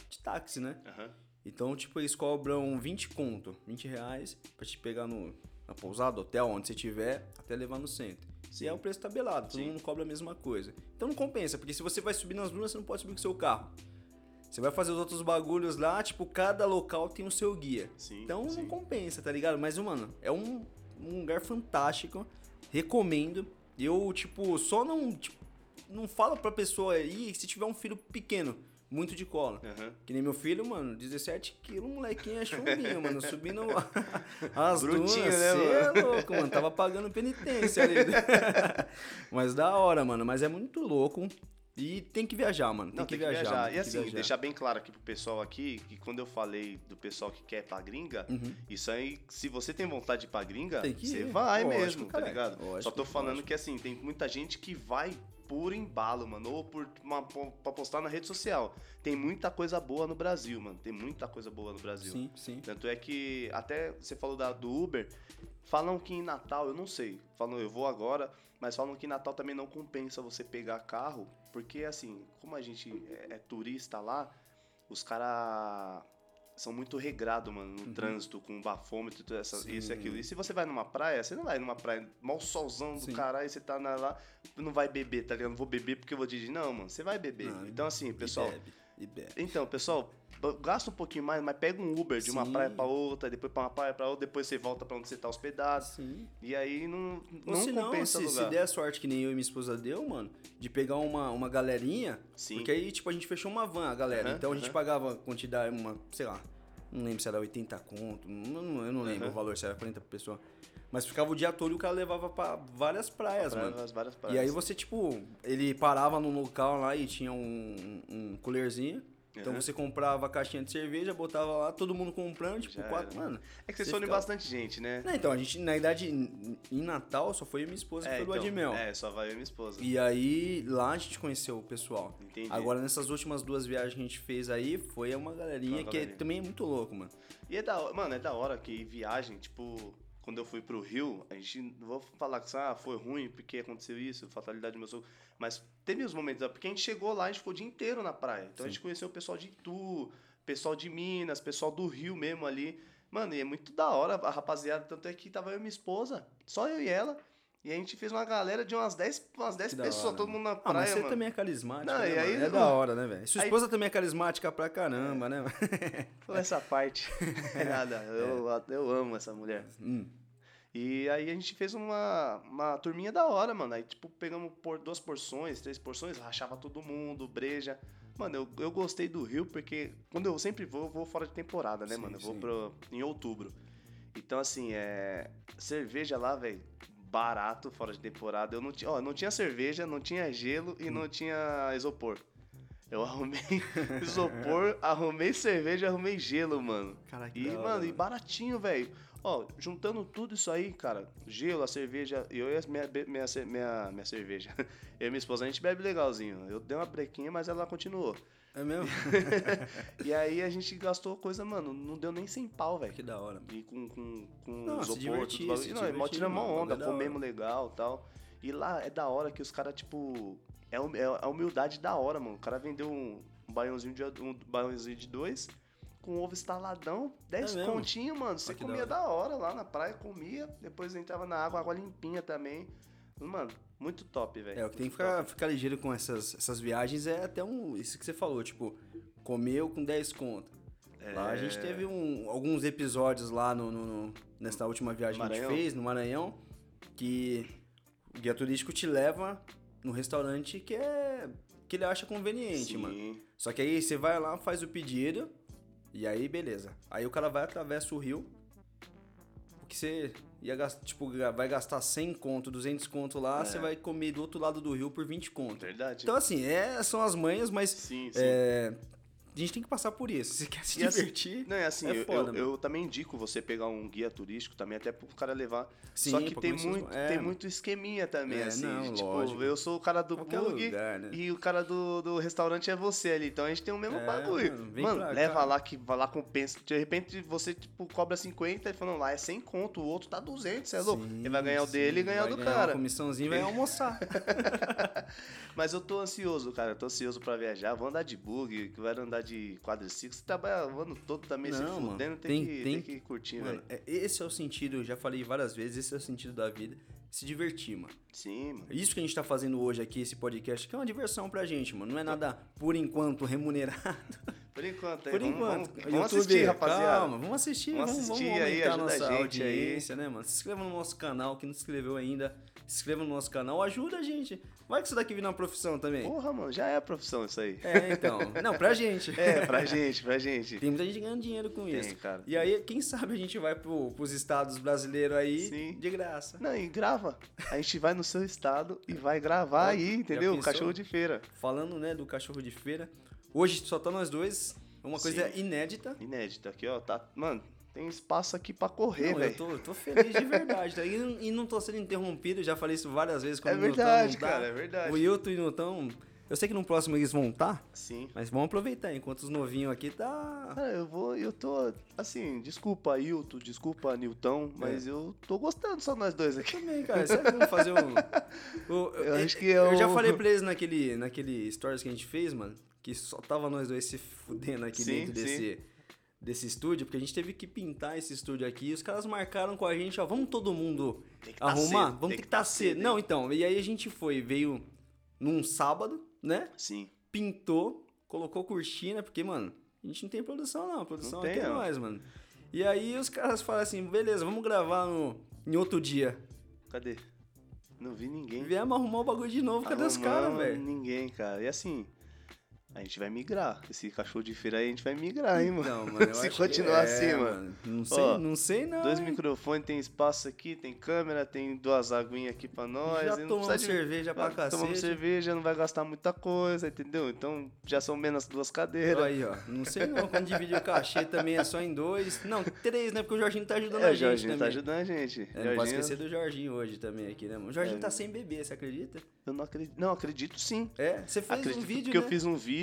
Speaker 1: de táxi, né?
Speaker 2: Aham.
Speaker 1: Então, tipo, eles cobram 20 conto, 20 reais, pra te pegar no, na pousada, hotel, onde você tiver, até levar no centro. E é o preço tabelado, todo
Speaker 2: Sim.
Speaker 1: mundo cobra a mesma coisa. Então não compensa, porque se você vai subir nas dunas, você não pode subir com o seu carro. Você vai fazer os outros bagulhos lá, tipo, cada local tem o seu guia.
Speaker 2: Sim,
Speaker 1: Então
Speaker 2: sim.
Speaker 1: não compensa, tá ligado? Mas, mano, é um, um lugar fantástico. Recomendo. Eu, tipo, só não. Tipo, não falo pra pessoa ir se tiver um filho pequeno. muito de cola.
Speaker 2: Aham.
Speaker 1: Que nem meu filho, mano, 17 quilos, molequinho é chumbinho, mano, subindo as dunas,
Speaker 2: né,
Speaker 1: é louco, mano, tava pagando penitência ali. Mas da hora, mano, mas é muito louco e tem que viajar, mano, tem,
Speaker 2: Não,
Speaker 1: que,
Speaker 2: tem que
Speaker 1: viajar.
Speaker 2: viajar.
Speaker 1: mano,
Speaker 2: E assim,
Speaker 1: viajar.
Speaker 2: deixar bem claro aqui pro pessoal aqui, que quando eu falei do pessoal que quer ir pra gringa,
Speaker 1: Uhum.
Speaker 2: isso aí, se você tem vontade de ir pra gringa, você vai
Speaker 1: Lógico,
Speaker 2: mesmo, tá
Speaker 1: caralho.
Speaker 2: ligado?
Speaker 1: Lógico,
Speaker 2: Só tô falando
Speaker 1: lógico.
Speaker 2: que assim, tem muita gente que vai por embalo, mano, ou por uma, pra postar na rede social. Tem muita coisa boa no Brasil, mano. Tem muita coisa boa no Brasil.
Speaker 1: Sim, sim.
Speaker 2: Tanto é que, até você falou da, do Uber, falam que em Natal, eu não sei, falam eu vou agora, mas falam que em Natal também não compensa você pegar carro, porque assim, como a gente é, é turista lá, os caras são muito regrados, mano, no trânsito, com bafômetro, tudo essa,
Speaker 1: Uhum. Sim.
Speaker 2: isso e aquilo. E se você vai numa praia, você não vai numa praia, mal solzão do
Speaker 1: Sim.
Speaker 2: caralho, você tá na- lá, não vai beber, tá ligado? Não vou beber porque eu vou dirigir. Não, mano, você vai beber.
Speaker 1: Não,
Speaker 2: então assim, pessoal,
Speaker 1: bebe.
Speaker 2: Então, pessoal, gasta um pouquinho mais, mas pega um Uber de uma praia pra outra, depois pra uma praia pra outra, depois você volta pra onde você tá hospedado.
Speaker 1: Sim.
Speaker 2: E aí não,
Speaker 1: Ou
Speaker 2: não
Speaker 1: não,
Speaker 2: compensa
Speaker 1: se, se der a sorte que nem eu e minha esposa deu, mano, de pegar uma, uma galerinha,
Speaker 2: Sim.
Speaker 1: porque aí, tipo, a gente fechou uma van, a galera.
Speaker 2: Aham,
Speaker 1: então a gente
Speaker 2: aham.
Speaker 1: pagava quantidade, uma, sei lá, não lembro se era 80 conto, eu não lembro
Speaker 2: Aham.
Speaker 1: o valor, se era 40 por pessoa. Mas ficava o dia todo e o cara levava pra várias praias,
Speaker 2: Praia,
Speaker 1: mano.
Speaker 2: as várias praias.
Speaker 1: E aí você, tipo, ele parava num local lá e tinha um, um coolerzinho. Então
Speaker 2: Aham.
Speaker 1: você comprava a caixinha de cerveja, botava lá, todo mundo comprando, tipo,
Speaker 2: Já
Speaker 1: quatro,
Speaker 2: era.
Speaker 1: mano.
Speaker 2: É que vocês
Speaker 1: você
Speaker 2: foram
Speaker 1: ficava-
Speaker 2: bastante gente, né?
Speaker 1: Não, então, a gente, na idade, em Natal, só foi minha esposa que foi do
Speaker 2: então,
Speaker 1: Admel.
Speaker 2: é, só vai eu e minha esposa.
Speaker 1: E aí, lá a gente conheceu o pessoal.
Speaker 2: Entendi.
Speaker 1: Agora, nessas últimas duas viagens que a gente fez aí, foi uma galerinha
Speaker 2: Uma
Speaker 1: que
Speaker 2: galerinha.
Speaker 1: também é muito louco, mano.
Speaker 2: E é da hora, mano, é da hora que viagem, tipo, quando eu fui pro Rio, a gente não vou falar que ah, foi ruim porque aconteceu isso, fatalidade do meu sogro, mas teve os momentos, porque a gente chegou lá, a gente ficou o dia inteiro na praia. Então a
Speaker 1: Sim.
Speaker 2: gente conheceu o pessoal de Itu, pessoal de Minas, pessoal do Rio mesmo ali. Mano, e é muito da hora a rapaziada, tanto é que tava eu e minha esposa, só eu e ela. E a gente fez uma galera de umas 10, umas 10
Speaker 1: Que da
Speaker 2: pessoas,
Speaker 1: hora,
Speaker 2: todo mundo na
Speaker 1: Ah,
Speaker 2: praia,
Speaker 1: mas você
Speaker 2: mano.
Speaker 1: também é carismático,
Speaker 2: Não,
Speaker 1: né,
Speaker 2: aí?
Speaker 1: É da hora, né, velho? Sua
Speaker 2: Aí-
Speaker 1: esposa também é carismática pra caramba, né? mano?
Speaker 2: Pula essa parte. Nada, eu, eu amo essa mulher.
Speaker 1: Hum.
Speaker 2: E aí a gente fez uma, uma turminha da hora, mano. Aí, tipo, pegamos por duas porções, três porções, rachava todo mundo, breja. Mano, eu, eu gostei do Rio porque quando eu sempre vou, eu vou fora de temporada, né,
Speaker 1: Sim,
Speaker 2: mano? Eu vou pro, em outubro. Então, assim, é. Cerveja lá, velho, barato, fora de temporada. Eu não tinha. Ó, não tinha cerveja, não tinha gelo e não tinha isopor. Eu arrumei isopor, arrumei cerveja, arrumei gelo, mano.
Speaker 1: Caraca,
Speaker 2: E, mano, e baratinho, velho. Ó, juntando tudo isso aí, cara, gelo, a cerveja, eu e a minha, minha, minha, minha cerveja. Eu e minha esposa, a gente bebe legalzinho. Eu dei uma brequinha, mas ela continuou.
Speaker 1: É mesmo?
Speaker 2: E aí a gente gastou coisa, mano, não deu nem 100 pau, velho.
Speaker 1: que da hora.
Speaker 2: E com, com, com
Speaker 1: Não,
Speaker 2: isopor,
Speaker 1: divertir,
Speaker 2: tudo bagulho.
Speaker 1: se
Speaker 2: Não, é mó
Speaker 1: divertir,
Speaker 2: tiramos uma onda,
Speaker 1: é
Speaker 2: comemos legal e tal. E lá é da hora que os caras, tipo. É, é a humildade da hora, mano. O cara vendeu um, um baiãozinho de um baiãozinho de dois, com ovo estaladão, 10
Speaker 1: É
Speaker 2: continho, mano. Você
Speaker 1: que da
Speaker 2: comia
Speaker 1: hora.
Speaker 2: da hora lá na praia, comia, depois entrava na água, água limpinha também. Mano, muito top, velho.
Speaker 1: É, o que tem que ficar, ficar ligeiro com essas, essas viagens é até um. Isso que você falou, tipo, comeu com 10 conto. Lá a gente
Speaker 2: É.
Speaker 1: teve um- alguns episódios lá no, no- no- nessa última viagem que a
Speaker 2: Maranhão?
Speaker 1: gente fez, no Maranhão, que o guia turístico te leva no restaurante que é. que ele acha conveniente,
Speaker 2: Sim.
Speaker 1: mano. Só que aí você vai lá, faz o pedido, e aí beleza. Aí o cara vai, atravessa o rio, o que você ia gastar, tipo, vai gastar 100 conto, 200 conto lá,
Speaker 2: É.
Speaker 1: você vai comer do outro lado do rio por 20 conto.
Speaker 2: Verdade.
Speaker 1: Então assim, é, são as manhas, mas
Speaker 2: sim, sim.
Speaker 1: é, a gente tem que passar por isso. Se quer se
Speaker 2: assim,
Speaker 1: divertir,
Speaker 2: Não, é assim,
Speaker 1: É
Speaker 2: eu,
Speaker 1: foda,
Speaker 2: eu, eu também indico você pegar um guia turístico também, até pro cara levar.
Speaker 1: Sim,
Speaker 2: Só que tem muito,
Speaker 1: é,
Speaker 2: tem muito esqueminha também,
Speaker 1: É,
Speaker 2: assim.
Speaker 1: não,
Speaker 2: tipo,
Speaker 1: lógico.
Speaker 2: eu sou o cara do bug
Speaker 1: né?
Speaker 2: e o cara do, do restaurante é você ali. Então a gente tem o mesmo
Speaker 1: É,
Speaker 2: bagulho.
Speaker 1: mano,
Speaker 2: Mano,
Speaker 1: pra
Speaker 2: leva
Speaker 1: cá.
Speaker 2: lá que vai lá compensa. De repente você, tipo, cobra 50 e falando lá, é 100 conto, o outro tá 200, você é louco. Ele vai ganhar o
Speaker 1: sim,
Speaker 2: dele e ganhar o do
Speaker 1: ganhar
Speaker 2: cara.
Speaker 1: Comissãozinha vai almoçar.
Speaker 2: Mas eu tô ansioso, cara. Eu tô ansioso pra viajar. Vou andar de bug, que vai andar de quadriciclo. Você trabalha o ano todo também se
Speaker 1: Não, mano,
Speaker 2: fudendo, tem,
Speaker 1: tem-
Speaker 2: que,
Speaker 1: tem
Speaker 2: que curtir,
Speaker 1: Mano,
Speaker 2: velho.
Speaker 1: é- esse é o sentido, eu já falei várias vezes, esse é o sentido da vida. Se divertir, mano.
Speaker 2: Sim, mano.
Speaker 1: Isso que a gente tá fazendo hoje aqui, esse podcast, que é uma diversão pra gente, mano. Não é nada, por enquanto, remunerado.
Speaker 2: Por enquanto, aí,
Speaker 1: Por
Speaker 2: vamos,
Speaker 1: enquanto.
Speaker 2: Vamos, vamos
Speaker 1: YouTube,
Speaker 2: assistir, rapaziada.
Speaker 1: Calma, vamos assistir.
Speaker 2: Vamos
Speaker 1: Vamos,
Speaker 2: assistir
Speaker 1: vamos
Speaker 2: aí,
Speaker 1: aumentar a
Speaker 2: ajuda a
Speaker 1: nossa
Speaker 2: gente aí.
Speaker 1: audiência, né, mano? Se inscreva no nosso canal, quem não se inscreveu ainda, se inscreva no nosso canal, ajuda a gente. Vai que isso daqui vira uma profissão também.
Speaker 2: Porra, mano, já é a profissão isso aí.
Speaker 1: É, então. Não, pra gente.
Speaker 2: É, pra gente, pra gente.
Speaker 1: Tem muita gente ganhando dinheiro com
Speaker 2: Tem,
Speaker 1: isso.
Speaker 2: cara.
Speaker 1: E aí, quem sabe a gente vai pro, pros estados brasileiros aí
Speaker 2: Sim.
Speaker 1: de graça.
Speaker 2: Não, e grava. A gente vai no seu estado e vai gravar
Speaker 1: Ó,
Speaker 2: aí, entendeu?
Speaker 1: pensou?
Speaker 2: Cachorro de feira.
Speaker 1: Falando, né, do cachorro de feira. Hoje só tá nós dois. Uma coisa
Speaker 2: Sim.
Speaker 1: inédita.
Speaker 2: Inédito aqui, ó. Tá, mano, tem espaço aqui pra correr,
Speaker 1: Não, eu
Speaker 2: velho.
Speaker 1: tô, eu tô feliz de verdade. Tá? E, não- e não tô sendo interrompido, eu já falei isso várias vezes. quando
Speaker 2: É
Speaker 1: o Nilton
Speaker 2: verdade,
Speaker 1: não tá.
Speaker 2: cara, é verdade.
Speaker 1: O Hilton e o Nilton, eu sei que no próximo eles vão estar,
Speaker 2: Sim.
Speaker 1: mas vamos aproveitar, enquanto os novinhos aqui tá...
Speaker 2: Cara, eu vou, eu tô, assim, desculpa, Ailton, desculpa, Nilton, mas
Speaker 1: É.
Speaker 2: eu tô gostando só nós dois aqui.
Speaker 1: Também, cara, sabe vamos fazer um... o-
Speaker 2: Eu acho que
Speaker 1: Eu
Speaker 2: é
Speaker 1: já
Speaker 2: o-
Speaker 1: falei pra eles naquele, naquele stories que a gente fez, mano, que só tava nós dois se fudendo aqui
Speaker 2: Sim,
Speaker 1: dentro
Speaker 2: sim.
Speaker 1: desse, desse estúdio, porque a gente teve que pintar esse estúdio aqui, e os caras marcaram com a gente, ó, vamos todo mundo
Speaker 2: tá
Speaker 1: arrumar?
Speaker 2: cedo,
Speaker 1: vamos ter
Speaker 2: que
Speaker 1: estar
Speaker 2: tá
Speaker 1: cedo.
Speaker 2: cedo,
Speaker 1: Não, então, e aí a gente foi, veio num sábado, né?
Speaker 2: Sim.
Speaker 1: Pintou, colocou cortina, porque, mano, a gente não tem produção não, a produção
Speaker 2: Não
Speaker 1: aqui é nós, mano. E aí os caras falaram assim, beleza, vamos gravar no, em outro dia.
Speaker 2: Cadê? Não vi ninguém.
Speaker 1: Viemos arrumar o bagulho de novo, cadê os caras, velho?
Speaker 2: Ninguém, cara. E assim, a gente vai migrar. Esse cachorro de feira aí a gente vai migrar, hein, mano?
Speaker 1: Não, mano, eu
Speaker 2: Se continuar
Speaker 1: que-
Speaker 2: assim,
Speaker 1: é,
Speaker 2: mano.
Speaker 1: Não sei,
Speaker 2: Ó,
Speaker 1: não sei não.
Speaker 2: Dois
Speaker 1: hein?
Speaker 2: microfones, tem espaço aqui, tem câmera, tem duas aguinhas aqui pra nós.
Speaker 1: Já tomamos
Speaker 2: de-
Speaker 1: cerveja pra
Speaker 2: Tomamos
Speaker 1: cacete.
Speaker 2: cerveja, não vai gastar muita coisa, entendeu? Então já são menos duas cadeiras.
Speaker 1: Aí, ó. Não sei não, quando dividir o cachê também é só em dois. Não, três, né? Porque o Jorginho tá ajudando
Speaker 2: É,
Speaker 1: a
Speaker 2: o
Speaker 1: gente
Speaker 2: Jorginho
Speaker 1: também.
Speaker 2: tá ajudando a gente.
Speaker 1: É, não pode
Speaker 2: Jorginho-
Speaker 1: esquecer do Jorginho hoje também aqui, né, mano? O Jorginho
Speaker 2: É.
Speaker 1: tá sem bebê, você acredita?
Speaker 2: Eu não acredito. Não, acredito sim.
Speaker 1: É, você fez
Speaker 2: acredito
Speaker 1: um vídeo,
Speaker 2: porque
Speaker 1: né?
Speaker 2: eu fiz um vídeo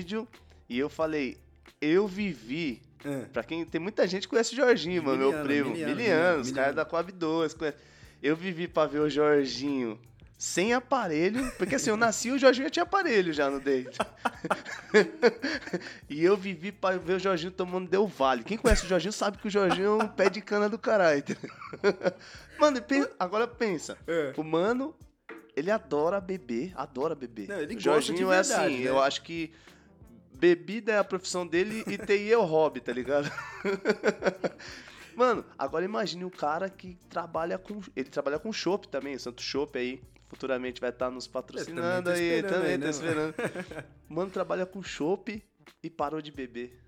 Speaker 2: e eu falei, eu vivi.
Speaker 1: É.
Speaker 2: Pra quem. Tem muita gente que conhece o Jorginho, mano, meu primo.
Speaker 1: miliano,
Speaker 2: os caras da Coab 2. Conhece. Eu vivi pra ver o Jorginho sem aparelho, porque assim, eu nasci e o Jorginho já tinha aparelho já no dente. e eu vivi pra ver o Jorginho tomando Del Vale. Quem conhece o Jorginho sabe que o Jorginho é um pé de cana do caralho. Mano, agora pensa.
Speaker 1: É.
Speaker 2: O mano, ele adora beber, adora beber.
Speaker 1: Não, ele
Speaker 2: o Jorginho é
Speaker 1: verdade,
Speaker 2: assim,
Speaker 1: né?
Speaker 2: eu acho que bebida é a profissão dele e TI é o hobby, tá ligado? Mano, agora imagine o cara que trabalha com. Ele trabalha com chopp também, o Santo Chopp aí. Futuramente vai estar nos patrocinando
Speaker 1: tô
Speaker 2: aí,
Speaker 1: esperando
Speaker 2: também
Speaker 1: aí,
Speaker 2: tá
Speaker 1: né,
Speaker 2: esperando. Mano, trabalha com chopp e parou de beber.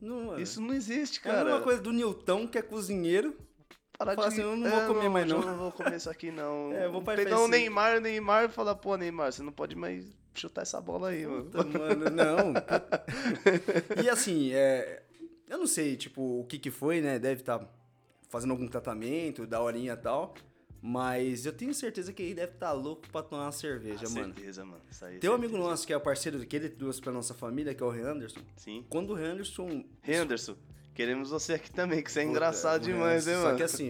Speaker 1: Não, mano.
Speaker 2: Isso não existe,
Speaker 1: é a
Speaker 2: cara.
Speaker 1: mesma coisa do Nilton, que é cozinheiro.
Speaker 2: Parar
Speaker 1: Fala assim, eu não vou comer mais,
Speaker 2: hoje
Speaker 1: não.
Speaker 2: Eu não vou comer isso aqui, não.
Speaker 1: É, vou
Speaker 2: pegar o
Speaker 1: FC.
Speaker 2: Neymar, o Neymar e falar, pô, Neymar, você não pode mais chutar essa bola aí, mano.
Speaker 1: Puta, mano, não. e assim, é, eu não sei, tipo, o que que foi, né? Deve estar fazendo algum tratamento, da horinha e tal. Mas eu tenho certeza que ele deve estar louco pra tomar uma cerveja,
Speaker 2: Com
Speaker 1: mano.
Speaker 2: certeza, mano. Isso aí,
Speaker 1: Tem um
Speaker 2: certeza.
Speaker 1: amigo nosso que é o parceiro que ele trouxe pra nossa família, que é o Anderson.
Speaker 2: Sim.
Speaker 1: Quando o Anderson.
Speaker 2: Henderson, queremos você aqui também, que você é
Speaker 1: Puta,
Speaker 2: engraçado demais, hein, mano?
Speaker 1: Só que assim,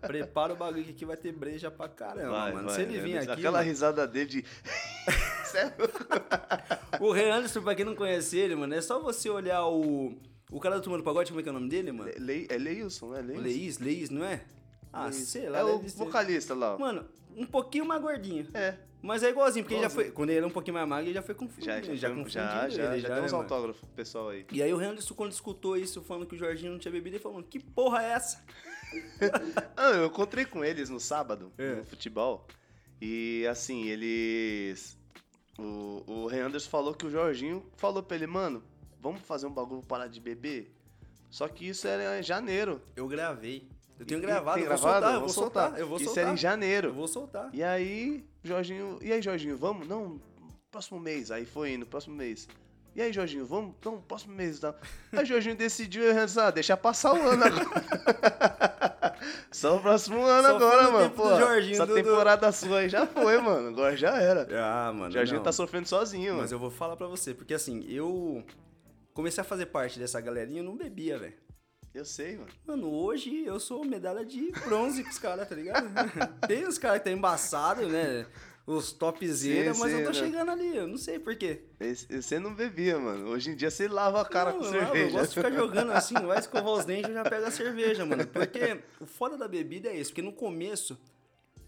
Speaker 1: prepara o bagulho que aqui vai ter breja pra caramba,
Speaker 2: Vai,
Speaker 1: mano.
Speaker 2: vai,
Speaker 1: Se ele vir
Speaker 2: Henderson.
Speaker 1: aqui.
Speaker 2: Aquela
Speaker 1: mano,
Speaker 2: risada dele de. Sério?
Speaker 1: O Rei Anderson, pra quem não conhece ele, mano, é só você olhar o. O cara do Turma do Pagode, como é que é o nome dele, mano?
Speaker 2: Le- É Leilson?
Speaker 1: O
Speaker 2: Leilson.
Speaker 1: Leís, Leís, não é? Ah,
Speaker 2: Leilson.
Speaker 1: sei lá.
Speaker 2: É o vocalista lá.
Speaker 1: Mano, um pouquinho mais gordinho.
Speaker 2: É.
Speaker 1: Mas é igualzinho, porque ele já
Speaker 2: Igualzinho.
Speaker 1: foi. Quando ele era um pouquinho mais magro, ele já foi confundido.
Speaker 2: Já, já,
Speaker 1: já,
Speaker 2: foi-
Speaker 1: confundiu
Speaker 2: já, já,
Speaker 1: ele,
Speaker 2: já,
Speaker 1: já,
Speaker 2: deu
Speaker 1: né,
Speaker 2: uns autógrafos pro pessoal aí.
Speaker 1: E aí o Henderson, quando escutou isso, falando que o Jorginho não tinha bebido, ele falou, que porra é essa?
Speaker 2: Ah, eu encontrei com eles no sábado,
Speaker 1: É.
Speaker 2: no futebol. E assim, eles. O, o Rei Anderson falou que o Jorginho falou pra ele, mano, vamos fazer um bagulho parar de beber? Só que isso era em janeiro.
Speaker 1: Eu gravei. Eu tenho gravado,
Speaker 2: tem
Speaker 1: eu vou
Speaker 2: gravado?
Speaker 1: soltar, eu vou soltar, eu vou
Speaker 2: Isso
Speaker 1: soltar.
Speaker 2: era em janeiro.
Speaker 1: Eu vou soltar.
Speaker 2: E aí, Jorginho. E aí, Jorginho, vamos? Não, próximo mês. Aí foi indo, próximo mês. E aí, Jorginho, vamos? Não, próximo mês. Tá? Aí, Jorginho decidiu, ah, deixa passar o ano agora. Só o próximo ano
Speaker 1: Só
Speaker 2: agora,
Speaker 1: no
Speaker 2: mano. Pô,
Speaker 1: Jorginho,
Speaker 2: essa
Speaker 1: do-
Speaker 2: temporada sua aí já foi, mano. Agora já era.
Speaker 1: Ah, mano.
Speaker 2: Jorginho
Speaker 1: não.
Speaker 2: tá sofrendo sozinho,
Speaker 1: Mas
Speaker 2: mano.
Speaker 1: eu vou falar pra você, porque assim, eu comecei a fazer parte dessa galerinha e não bebia, velho.
Speaker 2: Eu sei, mano.
Speaker 1: Mano, hoje eu sou medalha de bronze com os caras, tá ligado? Tem os caras que tá embaçado, né? Os topzera, mas eu tô
Speaker 2: né?
Speaker 1: chegando ali, eu não sei por quê.
Speaker 2: Esse- Você não bebia, mano. Hoje em dia você lava a cara
Speaker 1: Não,
Speaker 2: com
Speaker 1: Eu
Speaker 2: cerveja.
Speaker 1: gosto de ficar jogando assim, vai escovar os dentes e já pega a cerveja, mano. Porque o foda da bebida é isso, porque no começo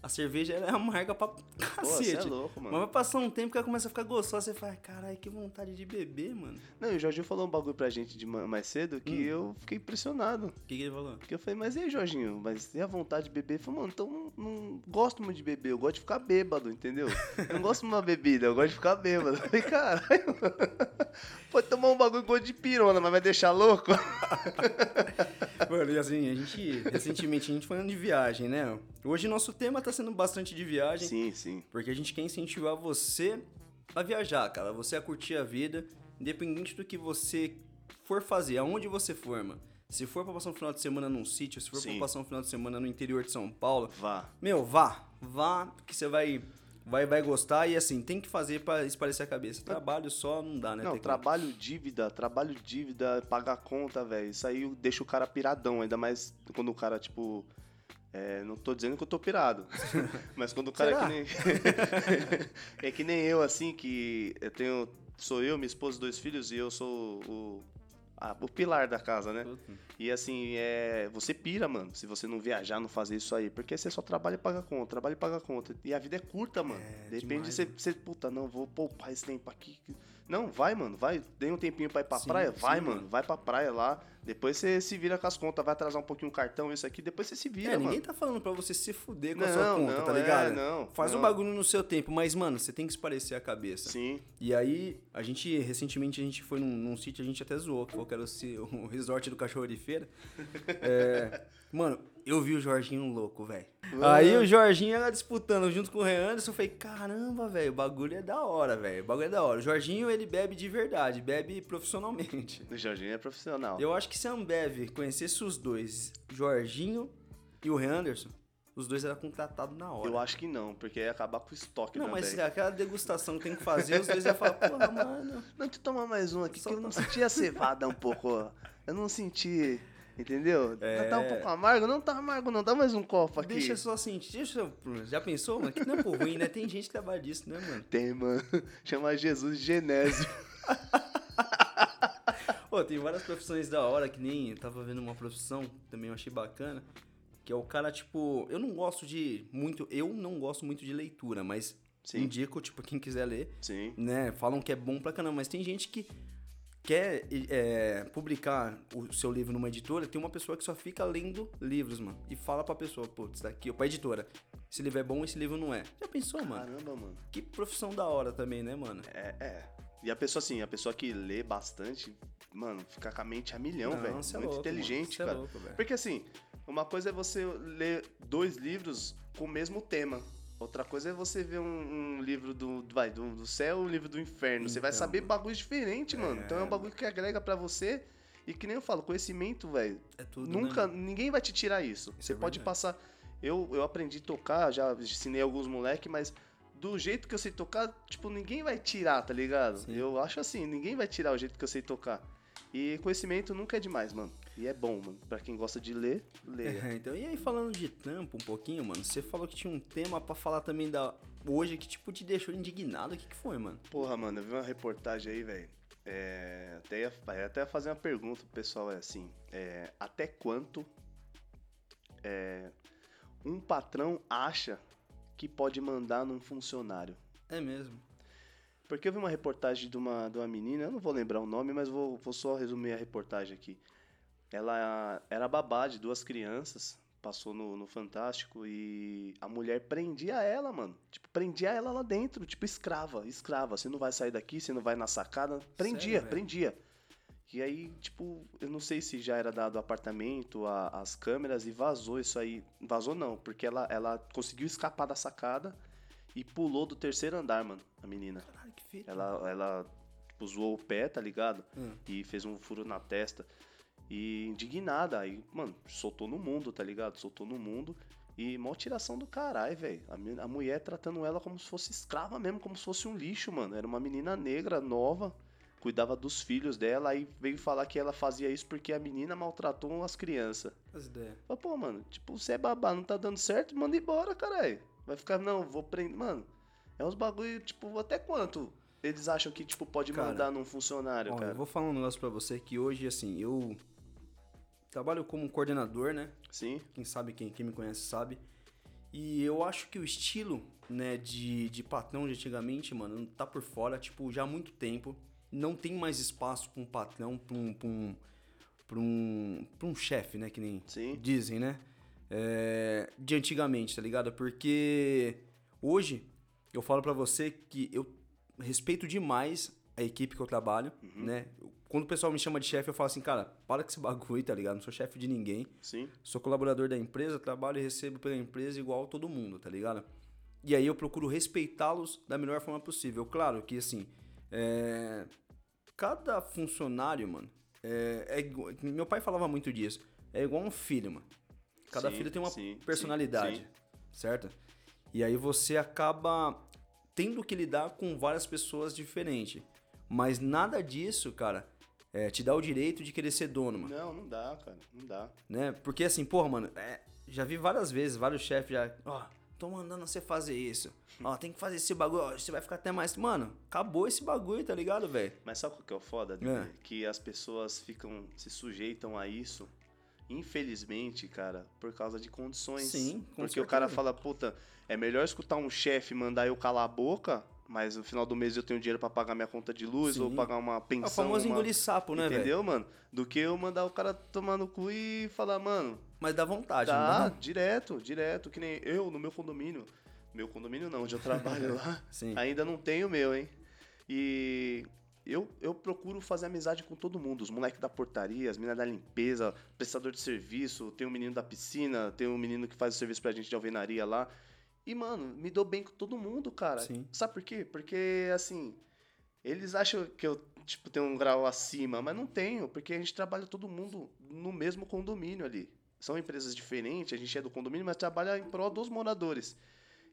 Speaker 1: a cerveja é amarga pra
Speaker 2: Pô, você
Speaker 1: cacete.
Speaker 2: é louco,
Speaker 1: Mas
Speaker 2: mano.
Speaker 1: vai passar um tempo que ela começa a ficar gostosa, você fala, caralho, que vontade de beber, mano.
Speaker 2: Não, e o Jorginho falou um bagulho pra gente de ma- mais cedo que
Speaker 1: Hum.
Speaker 2: eu fiquei impressionado.
Speaker 1: O que, que ele falou?
Speaker 2: Porque eu falei, mas e aí, Jorginho? Mas e a vontade de beber? Ele falou, mano, então não, gosto muito de beber, eu gosto de ficar bêbado, entendeu? Eu não gosto de uma bebida, eu gosto de ficar bêbado. Eu falei, caralho, pode tomar um bagulho gosto de pirona, mas vai deixar louco?
Speaker 1: Mano, e assim, a gente, recentemente, a gente falando de viagem, né? Hoje nosso tema tá sendo bastante de viagem,
Speaker 2: Sim, sim.
Speaker 1: porque a gente quer incentivar você a viajar, cara. Você a curtir a vida, independente do que você for fazer, aonde você for, mano. Se for pra passar um final de semana num sítio, se for
Speaker 2: Sim.
Speaker 1: pra passar um final de semana no interior de São Paulo,
Speaker 2: Vá.
Speaker 1: meu, vá, vá, que você vai, vai, vai gostar e assim, tem que fazer pra esparecer a cabeça. Trabalho só não dá, né?
Speaker 2: Não, trabalho, dívida, trabalho, dívida, pagar conta, velho. Isso aí deixa o cara piradão, ainda mais quando o cara, tipo. É, não tô dizendo que eu tô pirado. mas quando o cara é
Speaker 1: Será?
Speaker 2: que nem. é que nem eu, assim, que eu tenho. Sou eu, minha esposa dois filhos, e eu sou o. a- o pilar da casa, né?
Speaker 1: Puta.
Speaker 2: E assim, é. Você pira, mano, se você não viajar, não fazer isso aí. Porque você só trabalha e paga conta, trabalha e paga conta. E a vida é curta, mano.
Speaker 1: É,
Speaker 2: de repente
Speaker 1: demais,
Speaker 2: você,
Speaker 1: né?
Speaker 2: você, puta, não, vou poupar esse tempo aqui. Não, vai, mano, vai. Dê um tempinho pra ir pra
Speaker 1: Sim,
Speaker 2: praia? Vai,
Speaker 1: sim,
Speaker 2: mano,
Speaker 1: mano.
Speaker 2: vai pra praia lá. Depois você se vira com as contas, vai atrasar um pouquinho o cartão, isso aqui, depois você se vira,
Speaker 1: É,
Speaker 2: mano.
Speaker 1: ninguém tá falando pra você se fuder com a
Speaker 2: Não,
Speaker 1: sua conta,
Speaker 2: não,
Speaker 1: tá
Speaker 2: é,
Speaker 1: ligado?
Speaker 2: não,
Speaker 1: Faz o
Speaker 2: não.
Speaker 1: bagulho no seu tempo, mas, mano, você tem que esparecer a cabeça.
Speaker 2: Sim.
Speaker 1: E aí, a gente, recentemente, a gente foi num, num sítio, a gente até zoou, que falou que era o, o resort do cachorro de feira. É, mano, eu vi o Jorginho louco, velho. Aí o Jorginho era disputando junto com o Rei Anderson, eu falei, caramba, velho, o bagulho é da hora, velho, o bagulho é da hora. O Jorginho, ele bebe de verdade, bebe profissionalmente.
Speaker 2: O Jorginho é profissional.
Speaker 1: Eu acho que se a Ambev conhecesse os dois, Jorginho e o Rei Anderson, os dois eram contratados na hora.
Speaker 2: Eu acho que não, porque ia acabar com o estoque
Speaker 1: Não, mas aquela degustação que tem que fazer, os dois iam falar, porra, mano...
Speaker 2: Não, deixa eu tomar mais um aqui,
Speaker 1: Só
Speaker 2: que eu não
Speaker 1: to-
Speaker 2: senti a cevada um pouco. Eu não senti, entendeu?
Speaker 1: É.
Speaker 2: Tá um pouco amargo? Não tá amargo não, dá mais um copo aqui.
Speaker 1: Deixa só sentir, deixa. Já pensou, mano? Que não é por ruim, né? Tem gente que trabalha disso, né, mano?
Speaker 2: Tem, mano. Chama Jesus de Genésio.
Speaker 1: Pô, tem várias profissões da hora, que nem eu tava vendo uma profissão, que também eu achei bacana, que é o cara, tipo, eu não gosto de muito, eu não gosto muito de leitura, mas
Speaker 2: Sim.
Speaker 1: indico, tipo, quem quiser ler,
Speaker 2: Sim.
Speaker 1: né? Falam que é bom pra caramba, mas tem gente que quer é, publicar o seu livro numa editora, tem uma pessoa que só fica lendo livros, mano, e fala pra pessoa, pô, isso daqui, ou pra editora, esse livro é bom, esse livro não é. Já pensou, mano?
Speaker 2: Caramba, mano.
Speaker 1: Que profissão da hora também, né, mano?
Speaker 2: É, é. E a pessoa assim, a pessoa que lê bastante, mano, fica com a mente a milhão, velho.
Speaker 1: é
Speaker 2: Muito
Speaker 1: louco,
Speaker 2: inteligente,
Speaker 1: mano, é
Speaker 2: cara.
Speaker 1: louco, velho.
Speaker 2: Porque assim, uma coisa é você ler dois livros com o mesmo tema. Outra coisa é você ver um, um livro do, vai, do, do céu um livro do inferno. você vai
Speaker 1: Então,
Speaker 2: saber bagulho diferente, mano. Então é um
Speaker 1: É,
Speaker 2: bagulho que agrega pra você. E que nem eu falo, conhecimento, velho.
Speaker 1: É tudo,
Speaker 2: Nunca,
Speaker 1: né?
Speaker 2: ninguém vai te tirar isso.
Speaker 1: Isso
Speaker 2: Você
Speaker 1: é
Speaker 2: pode passar. Eu, eu aprendi a tocar, já ensinei alguns moleques, mas do jeito que eu sei tocar, tipo, ninguém vai tirar, tá ligado?
Speaker 1: Sim.
Speaker 2: Eu acho assim, ninguém vai tirar o jeito que eu sei tocar. E conhecimento nunca é demais, mano. E é bom, mano. Pra quem gosta de ler, leia.
Speaker 1: É, então, e aí falando de trampo um pouquinho, mano, você falou que tinha um tema pra falar também da hoje que tipo te deixou indignado, o que que foi, mano?
Speaker 2: Porra, mano, eu vi uma reportagem aí, velho. É, até, ia, ia até fazer uma pergunta pro pessoal, é assim. é, até quanto é, um patrão acha que pode mandar num funcionário?
Speaker 1: É mesmo.
Speaker 2: Porque eu vi uma reportagem de uma, de uma menina, eu não vou lembrar o nome, mas vou, vou só resumir a reportagem aqui. Ela era babá de duas crianças, passou no, no Fantástico e a mulher prendia ela, mano. Tipo, prendia ela lá dentro, tipo escrava, escrava. Você não vai sair daqui, você não vai na sacada. Prendia,
Speaker 1: velho?
Speaker 2: prendia. E aí, tipo, eu não sei se já era dado o apartamento, a- as câmeras e vazou isso aí. Vazou não, porque ela, ela conseguiu escapar da sacada e pulou do terceiro andar, mano, a menina.
Speaker 1: Caralho, que fita.
Speaker 2: Ela, ela tipo, zoou o pé, tá ligado?
Speaker 1: Hum.
Speaker 2: E fez um furo na testa. E indignada, aí, mano, soltou no mundo, tá ligado? Soltou no mundo. E mó tiração do caralho, velho. A, a mulher tratando ela como se fosse escrava mesmo, como se fosse um lixo, mano. Era uma menina negra, nova, cuidava dos filhos dela. Aí veio falar que ela fazia isso porque a menina maltratou as crianças.
Speaker 1: As ideias.
Speaker 2: Falei, pô, mano, tipo, você é babá, não tá dando certo, manda embora, caralho. Vai ficar, não, vou prender. Mano, é uns bagulho, tipo, até quanto eles acham que, tipo, pode
Speaker 1: Cara,
Speaker 2: mandar num funcionário,
Speaker 1: Ó,
Speaker 2: cara?
Speaker 1: eu vou falar um negócio pra você que hoje, assim, eu trabalho como coordenador, né?
Speaker 2: Sim,
Speaker 1: Quem sabe, quem, quem me conhece sabe. E eu acho que o estilo, né, de, de patrão de antigamente, mano, tá por fora, tipo, já há muito tempo. Não tem mais espaço pra um patrão, pra um. Pra um, pra um, pra um chefe, né? Que nem
Speaker 2: Sim.
Speaker 1: dizem, né? É, de antigamente, tá ligado? Porque hoje eu falo pra você que eu respeito demais a equipe que eu trabalho, né? Quando o pessoal me chama de chefe, eu falo assim, cara, para com esse bagulho, tá ligado? Não sou chefe de ninguém.
Speaker 2: Sim.
Speaker 1: Sou colaborador da empresa, trabalho e recebo pela empresa igual todo mundo, tá ligado? E aí eu procuro respeitá-los da melhor forma possível. Claro que, assim, é, cada funcionário, mano, é, é igual- meu pai falava muito disso. É igual um filho, mano. Cada
Speaker 2: Sim,
Speaker 1: filho tem uma
Speaker 2: sim,
Speaker 1: personalidade,
Speaker 2: sim,
Speaker 1: certo? E aí você acaba tendo que lidar com várias pessoas diferentes. Mas nada disso, cara, é, te dá o direito de querer ser dono, mano
Speaker 2: Não, não dá, cara. Não dá.
Speaker 1: né? Porque assim, porra, mano, é, já vi várias vezes, vários chefes já, ó, tô mandando você fazer isso. Ó, tem que fazer esse bagulho, ó, você vai ficar até mais. Mano, acabou esse bagulho, tá ligado, velho?
Speaker 2: Mas sabe o que é o foda?
Speaker 1: É.
Speaker 2: Que as pessoas ficam, se sujeitam a isso, infelizmente, cara, por causa de condições.
Speaker 1: Sim, com
Speaker 2: Porque o cara
Speaker 1: certeza.
Speaker 2: fala, puta, é melhor escutar um chefe mandar eu calar a boca, mas no final do mês eu tenho dinheiro pra pagar minha conta de luz
Speaker 1: Sim.
Speaker 2: ou pagar uma
Speaker 1: É o
Speaker 2: pensão.
Speaker 1: famoso
Speaker 2: uma...
Speaker 1: engolir sapo, né, velho?
Speaker 2: Entendeu, mano? Do que eu mandar o cara tomar no cu e falar, mano,
Speaker 1: Mas dá vontade, não dá?
Speaker 2: direto, direto. Que nem eu no meu condomínio. Meu condomínio não, onde eu trabalho lá.
Speaker 1: Sim.
Speaker 2: Ainda não tenho o meu, hein? E eu, eu procuro fazer amizade com todo mundo. Os moleques da portaria, as meninas da limpeza, prestador de serviço, tem um menino da piscina, tem um menino que faz o serviço pra gente de alvenaria lá. E, mano, me dou bem com todo mundo, cara.
Speaker 1: Sim.
Speaker 2: Sabe por quê? Porque, assim, eles acham que eu, tipo, tenho um grau acima, mas não tenho, porque a gente trabalha todo mundo no mesmo condomínio ali. São empresas diferentes, a gente é do condomínio, mas trabalha em prol dos moradores.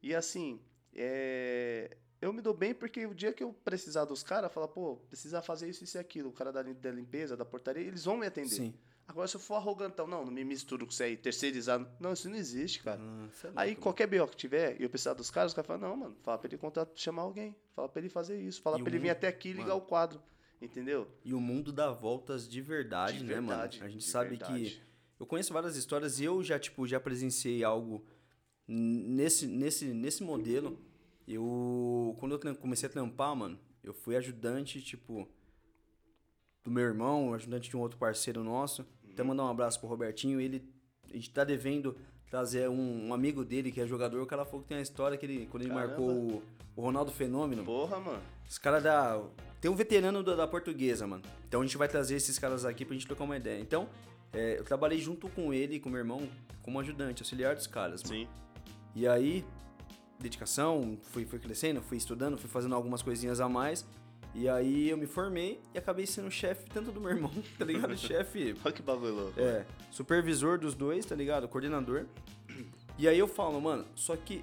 Speaker 2: E assim, é, eu me dou bem porque o dia que eu precisar dos caras, falar, pô, precisa fazer isso, isso e aquilo, o cara da, da limpeza, da portaria, eles vão me atender.
Speaker 1: Sim.
Speaker 2: Agora, se eu for arrogantão, não, não me misturo com isso aí, terceirizado. Não, isso não existe, cara.
Speaker 1: Ah, é
Speaker 2: Aí qualquer BO que tiver e eu precisar dos caras, os caras falam, não, mano, fala pra ele contratar, chamar alguém. Fala pra ele fazer isso. Fala
Speaker 1: E
Speaker 2: pra ele vir
Speaker 1: mundo-
Speaker 2: até aqui e ligar o quadro. Entendeu?
Speaker 1: E o mundo dá voltas de verdade,
Speaker 2: De
Speaker 1: né, mano?
Speaker 2: verdade,
Speaker 1: A gente sabe que.
Speaker 2: verdade.
Speaker 1: Eu conheço várias histórias e eu já, tipo, já presenciei algo nesse, nesse, nesse modelo. Eu. Quando eu comecei a trampar, mano, eu fui ajudante, tipo. Do meu irmão, ajudante de um outro parceiro nosso. Até mandar um abraço pro Robertinho. Ele. A gente tá devendo trazer um, um amigo dele que é jogador. O cara falou que tem uma história que ele. Quando ele
Speaker 2: Caramba.
Speaker 1: marcou o, o Ronaldo Fenômeno.
Speaker 2: Porra, mano.
Speaker 1: Os caras da. Tem um veterano da, da portuguesa, mano. Então a gente vai trazer esses caras aqui pra gente trocar uma ideia. Então, é, eu trabalhei junto com ele e com meu irmão como ajudante, auxiliar dos caras, mano.
Speaker 2: Sim.
Speaker 1: E aí, dedicação, fui, fui crescendo, fui estudando, fui fazendo algumas coisinhas a mais. E aí eu me formei e acabei sendo chefe tanto do meu irmão, tá ligado? chefe
Speaker 2: Olha que bagulho louco.
Speaker 1: é, supervisor dos dois, tá ligado? Coordenador. E aí eu falo, mano, só que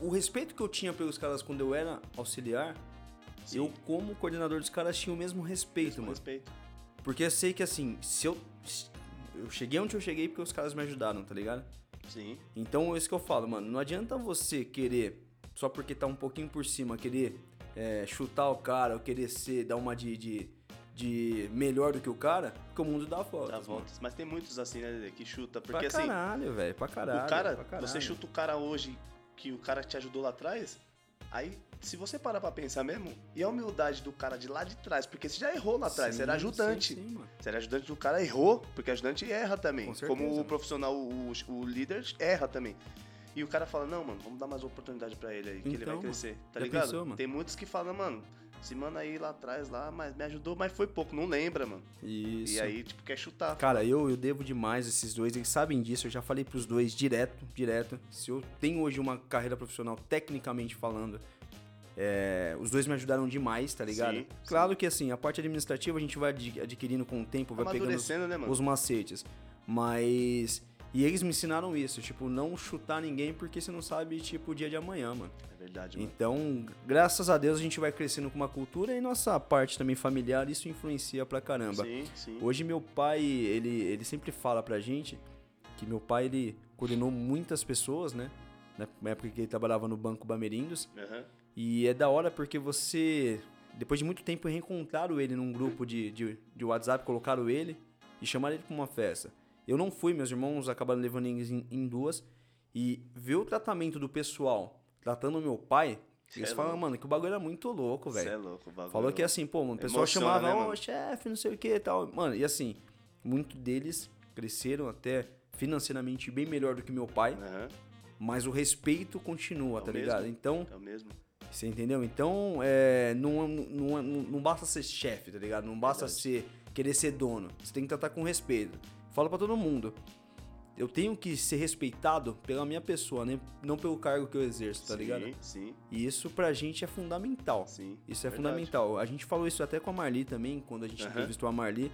Speaker 1: o respeito que eu tinha pelos caras quando eu era auxiliar,
Speaker 2: Sim.
Speaker 1: eu, como coordenador dos caras, tinha o mesmo respeito,
Speaker 2: Com
Speaker 1: mano.
Speaker 2: respeito.
Speaker 1: Porque eu sei que assim, se eu. Eu cheguei onde eu cheguei porque os caras me ajudaram, tá ligado?
Speaker 2: Sim.
Speaker 1: Então é isso que eu falo, mano. Não adianta você querer, só porque tá um pouquinho por cima, querer é, chutar o cara ou querer ser, dar uma de, de, de melhor do que o cara, porque o mundo dá voltas.
Speaker 2: Dá
Speaker 1: mano.
Speaker 2: voltas. Mas tem muitos assim, né, que chuta.
Speaker 1: Pra
Speaker 2: Porque assim,
Speaker 1: caralho, velho. Pra caralho.
Speaker 2: o cara,
Speaker 1: pra caralho.
Speaker 2: você chuta o cara hoje que o cara te ajudou lá atrás, aí se você parar pra pensar mesmo, e a humildade do cara de lá de trás, porque você já errou lá atrás,
Speaker 1: Sim,
Speaker 2: você era ajudante.
Speaker 1: Sim, sim.
Speaker 2: Você era ajudante do cara, errou, porque ajudante erra também.
Speaker 1: Com certeza,
Speaker 2: Como o profissional, o, o líder erra também. E o cara fala, não, mano, vamos dar mais oportunidade pra ele aí, que ele
Speaker 1: Então,
Speaker 2: vai
Speaker 1: mano,
Speaker 2: crescer. Tá ligado?
Speaker 1: pensou?
Speaker 2: Tem muitos que falam, mano, esse mano aí lá atrás, lá, mas me ajudou, mas foi pouco, não lembra, mano.
Speaker 1: Isso.
Speaker 2: E aí, tipo, quer chutar.
Speaker 1: Cara, eu, eu devo demais esses dois, eles sabem disso, eu já falei pros dois direto, direto. Se eu tenho hoje uma carreira profissional, tecnicamente falando, é, os dois me ajudaram demais, tá ligado?
Speaker 2: Sim,
Speaker 1: claro que assim, a parte administrativa a gente vai adqui- adquirindo com o tempo, vai pegando os,
Speaker 2: Amadurecendo, né,
Speaker 1: os macetes. Mas. E eles me ensinaram isso, tipo, não chutar ninguém porque você não sabe, tipo, o dia de amanhã, mano.
Speaker 2: É verdade, mano.
Speaker 1: Então, graças a Deus a gente vai crescendo com uma cultura e nossa parte também familiar, isso influencia pra caramba.
Speaker 2: Sim, sim.
Speaker 1: Hoje meu pai, ele, ele sempre fala pra gente que meu pai, ele coordenou muitas pessoas, né? Na época que ele trabalhava no Banco Bamerindos.
Speaker 2: Aham.
Speaker 1: E é da hora porque você, depois de muito tempo, reencontraram ele num grupo de, de, de WhatsApp, colocaram ele e chamaram ele pra uma festa. Eu não fui, meus irmãos acabaram levando em, em duas. e ver o tratamento do pessoal tratando o meu pai,
Speaker 2: Cê
Speaker 1: eles
Speaker 2: é
Speaker 1: falam, mano, que o bagulho era muito louco,
Speaker 2: Você é
Speaker 1: velho.
Speaker 2: louco, o bagulho.
Speaker 1: Falou que assim, pô, mano, o pessoal
Speaker 2: Emociona,
Speaker 1: chamava,
Speaker 2: né,
Speaker 1: ô,
Speaker 2: mano?
Speaker 1: chefe, não sei o que e tal. Mano, e assim, muitos deles cresceram até financeiramente bem melhor do que meu pai,
Speaker 2: Aham,
Speaker 1: mas o respeito continua,
Speaker 2: É
Speaker 1: tá
Speaker 2: mesmo.
Speaker 1: ligado? Então,
Speaker 2: é o mesmo.
Speaker 1: você entendeu? Então, é, não, não, não, não basta ser chefe, tá ligado? Não basta
Speaker 2: Verdade.
Speaker 1: ser querer ser dono. Você tem que tratar com respeito. Fala pra todo mundo. Eu tenho que ser respeitado pela minha pessoa, né? não pelo cargo que eu exerço, tá
Speaker 2: sim,
Speaker 1: ligado?
Speaker 2: Sim,
Speaker 1: E isso pra gente é fundamental.
Speaker 2: sim.
Speaker 1: Isso é
Speaker 2: verdade.
Speaker 1: fundamental. A gente falou isso até com a Marli também, quando a gente entrevistou a Marli,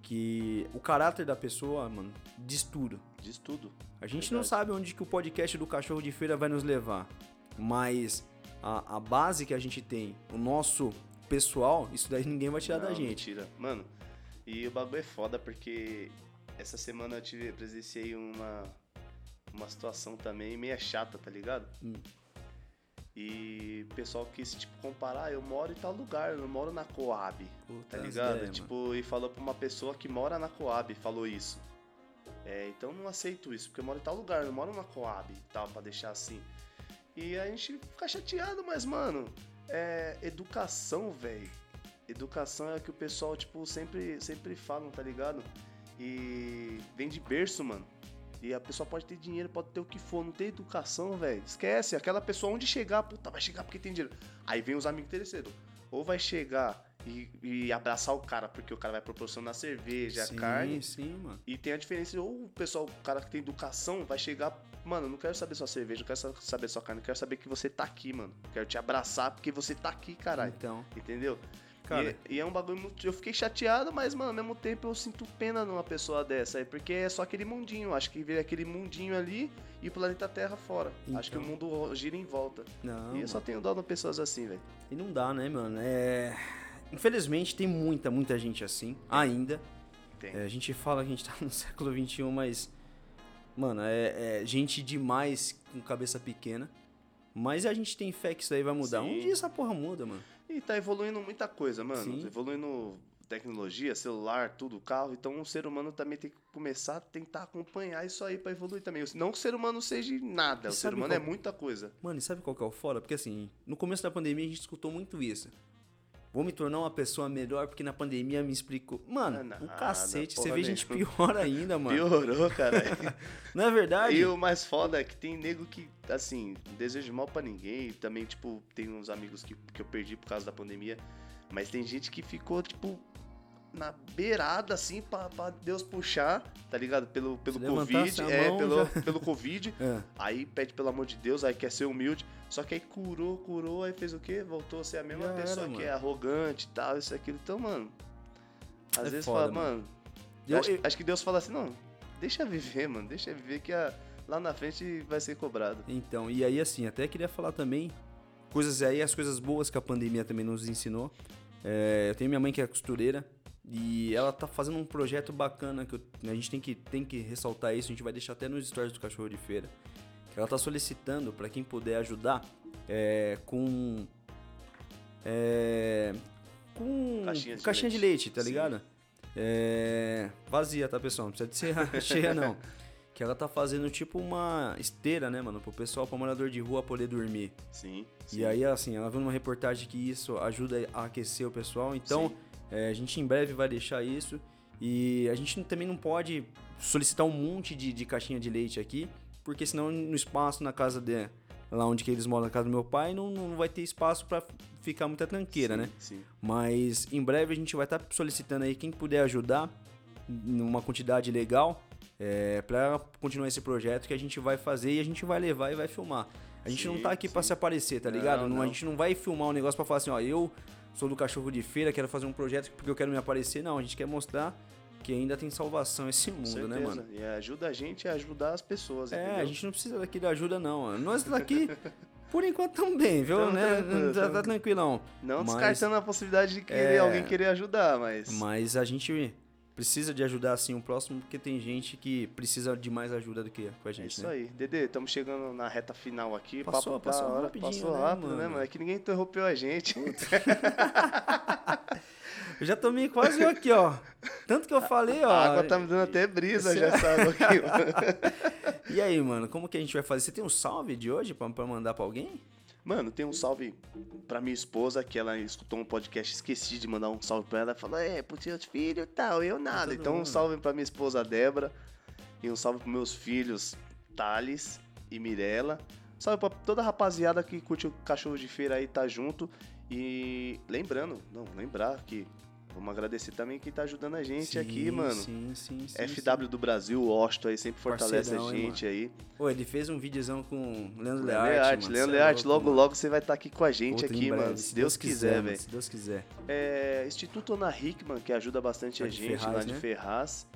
Speaker 1: que o caráter da pessoa, mano, diz tudo.
Speaker 2: Diz tudo.
Speaker 1: A gente não
Speaker 2: Verdade.
Speaker 1: sabe onde que o podcast do Cachorro de Feira vai nos levar, mas a, a base que a gente tem, o nosso pessoal, isso daí ninguém vai tirar da
Speaker 2: Não,
Speaker 1: gente.
Speaker 2: Mentira. Mano, e o bagulho é foda porque essa semana eu tive, presenciei uma, uma situação também meia chata, tá ligado?
Speaker 1: Hum.
Speaker 2: E o pessoal quis, tipo, comparar, "Ah, eu moro em tal lugar, eu não moro na Coab,
Speaker 1: Puta
Speaker 2: tá ligado?
Speaker 1: ideias,
Speaker 2: tipo, e falou pra uma pessoa que mora na Coab, falou isso. É, então eu não aceito isso, porque eu moro em tal lugar, eu não moro na Coab e tal, pra deixar assim. E a gente fica chateado, mas, mano, é educação, velho. Educação é o que o pessoal, tipo, sempre, sempre falam, tá ligado? E vem de berço, mano. E a pessoa pode ter dinheiro, pode ter o que for, não tem educação, velho. Esquece, aquela pessoa onde chegar, puta, vai chegar porque tem dinheiro. Aí vem os amigos interesseiros. Ou vai chegar e, e abraçar o cara, porque o cara vai proporcionar cerveja,
Speaker 1: sim,
Speaker 2: carne.
Speaker 1: Sim, mano.
Speaker 2: E tem a diferença, ou o pessoal, o cara que tem educação, vai chegar, mano, eu não quero saber sua cerveja, não quero sa- saber sua carne, eu quero saber que você tá aqui, mano. Quero te abraçar porque você tá aqui, caralho.
Speaker 1: Então,
Speaker 2: Entendeu?
Speaker 1: Cara,
Speaker 2: E, e é um bagulho muito. Eu fiquei chateado, mas, mano, ao mesmo tempo eu sinto pena numa pessoa dessa aí, porque é só aquele mundinho. Acho que vê aquele mundinho ali e o planeta Terra fora. Acho que o
Speaker 1: Então.
Speaker 2: mundo gira em volta.
Speaker 1: não.
Speaker 2: e eu só tenho dó de pessoas assim, velho.
Speaker 1: E não dá, né, mano? É. Infelizmente tem muita, muita gente assim, ainda.
Speaker 2: Tem.
Speaker 1: É, a gente fala que a gente tá no século XXI, mas. Mano, é, é gente demais com cabeça pequena. Mas a gente tem fé que isso aí vai mudar. Um
Speaker 2: Sim.
Speaker 1: dia essa porra muda, mano.
Speaker 2: E tá evoluindo muita coisa, mano.
Speaker 1: Sim.
Speaker 2: Evoluindo tecnologia, celular, tudo, carro. Então o ser humano também tem que começar a tentar acompanhar isso aí pra evoluir também. Não que o ser humano seja nada.
Speaker 1: E
Speaker 2: o ser humano
Speaker 1: qual-
Speaker 2: é muita coisa.
Speaker 1: Mano, e sabe qual que é o foda? Porque assim, no começo da pandemia a gente escutou muito isso. Vou me tornar uma pessoa melhor porque na pandemia me explicou. Mano, o
Speaker 2: nada,
Speaker 1: cacete, você vê gente pior ainda, mano.
Speaker 2: Piorou, cara.
Speaker 1: Não é verdade?
Speaker 2: E o mais foda é que tem nego que, assim, não desejo mal pra ninguém. Também, tipo, tem uns amigos que, que eu perdi por causa da pandemia. Mas tem gente que ficou, tipo, na beirada, assim, pra, pra Deus puxar, tá ligado? Pelo, pelo
Speaker 1: Se
Speaker 2: Covid. É,
Speaker 1: mão,
Speaker 2: pelo,
Speaker 1: já-
Speaker 2: pelo Covid.
Speaker 1: É.
Speaker 2: Aí pede pelo amor de Deus, aí quer ser humilde. Só que aí curou, curou, aí fez o quê? Voltou a ser a mesma
Speaker 1: Já era,
Speaker 2: pessoa que
Speaker 1: mano.
Speaker 2: é arrogante e tal, isso, aquilo. Então, mano. Às
Speaker 1: É
Speaker 2: vezes
Speaker 1: foda,
Speaker 2: fala, mano.
Speaker 1: Eu-
Speaker 2: acho,
Speaker 1: eu-
Speaker 2: acho que Deus fala assim, não, deixa viver, mano. Deixa viver que a- lá na frente vai ser cobrado.
Speaker 1: Então, e aí assim, até queria falar também coisas aí, as coisas boas que a pandemia também nos ensinou. É, eu tenho minha mãe que é costureira e ela tá fazendo um projeto bacana que eu- a gente tem que, tem que ressaltar isso, a gente vai deixar até nos stories do Cachorro de Feira. Ela tá solicitando para quem puder ajudar é, com. É, com
Speaker 2: Caixinha de
Speaker 1: caixinha de
Speaker 2: leite.
Speaker 1: leite, tá
Speaker 2: Sim.
Speaker 1: ligado? É, vazia, tá, pessoal? Não precisa de ser cheia, não. Que ela tá fazendo tipo uma esteira, né, mano? Pro pessoal, pra morador de rua poder dormir.
Speaker 2: Sim.
Speaker 1: E aí, assim, ela viu numa reportagem que isso ajuda a aquecer o pessoal. Então,
Speaker 2: Sim.
Speaker 1: É, a gente em breve vai deixar isso. E a gente não- também não pode solicitar um monte de, de caixinha de leite aqui, porque senão no espaço na casa de lá onde que eles moram, na casa do meu pai, não, não vai ter espaço pra ficar muita tranqueira,
Speaker 2: sim,
Speaker 1: né?
Speaker 2: Sim.
Speaker 1: Mas em breve a gente vai estar solicitando aí quem puder ajudar numa quantidade legal é, para continuar esse projeto que a gente vai fazer e a gente vai levar e vai filmar. A gente não
Speaker 2: Sim,
Speaker 1: tá aqui pra
Speaker 2: sim.
Speaker 1: se aparecer, tá
Speaker 2: Não,
Speaker 1: ligado? Não,
Speaker 2: não.
Speaker 1: A gente não vai filmar um negócio pra falar assim, ó, eu sou do cachorro de feira, quero fazer um projeto porque eu quero me aparecer. Não, a gente quer mostrar que ainda tem salvação esse mundo,
Speaker 2: certeza.
Speaker 1: né, mano?
Speaker 2: E ajuda a gente a ajudar as pessoas,
Speaker 1: É,
Speaker 2: entendeu?
Speaker 1: a gente não precisa daqui de ajuda, não. Nós daqui, por enquanto, também, viu?
Speaker 2: Tamo
Speaker 1: né?
Speaker 2: tranquilo,
Speaker 1: Tá, tá tranquilão.
Speaker 2: Não
Speaker 1: Mas-
Speaker 2: descartando a possibilidade de querer
Speaker 1: É.
Speaker 2: alguém querer ajudar, mas...
Speaker 1: Mas a gente precisa de ajudar assim o próximo, porque tem gente que precisa de mais ajuda do que com a
Speaker 2: É
Speaker 1: gente,
Speaker 2: isso
Speaker 1: né?
Speaker 2: aí. Dedê, estamos chegando na reta final aqui.
Speaker 1: Passou,
Speaker 2: papo
Speaker 1: passou
Speaker 2: hora.
Speaker 1: rapidinho,
Speaker 2: Passou
Speaker 1: né,
Speaker 2: rápido, né,
Speaker 1: mano?
Speaker 2: mano? É que ninguém interrompeu a gente.
Speaker 1: Eu já tomei quase um aqui, ó. Tanto que eu falei, ó.
Speaker 2: A água tá me dando até brisa já essa água aqui, mano.
Speaker 1: E aí, mano, como que a gente vai fazer? Você tem um salve de hoje pra, pra mandar pra alguém?
Speaker 2: Mano, tem um salve pra minha esposa, que ela escutou um podcast, esqueci de mandar um salve pra ela. Ela falou, é, pro seus filhos e tal, eu nada. Então um salve pra minha esposa Débora. E um salve pros meus filhos Thales e Mirella. Salve pra toda a rapaziada que curte o cachorro de feira aí, tá junto. E lembrando, não, lembrar que vamos agradecer também quem tá ajudando a gente
Speaker 1: Sim,
Speaker 2: aqui, mano.
Speaker 1: Sim, sim, sim.
Speaker 2: FW do Brasil, o Osto aí sempre fortalece
Speaker 1: Parceirão,
Speaker 2: a
Speaker 1: hein,
Speaker 2: gente aí.
Speaker 1: Pô, ele fez um videozão com o Leandro Learte.
Speaker 2: Learte,
Speaker 1: mano,
Speaker 2: Leandro
Speaker 1: é
Speaker 2: Learte, logo
Speaker 1: mano.
Speaker 2: logo você vai estar aqui com a gente
Speaker 1: Outro
Speaker 2: aqui, mano. Se Deus quiser,
Speaker 1: mano,
Speaker 2: velho.
Speaker 1: Se Deus quiser.
Speaker 2: É, Instituto Ana Hickman, que ajuda bastante
Speaker 1: Lá
Speaker 2: a gente
Speaker 1: Ferraz,
Speaker 2: lá de
Speaker 1: né?
Speaker 2: Ferraz.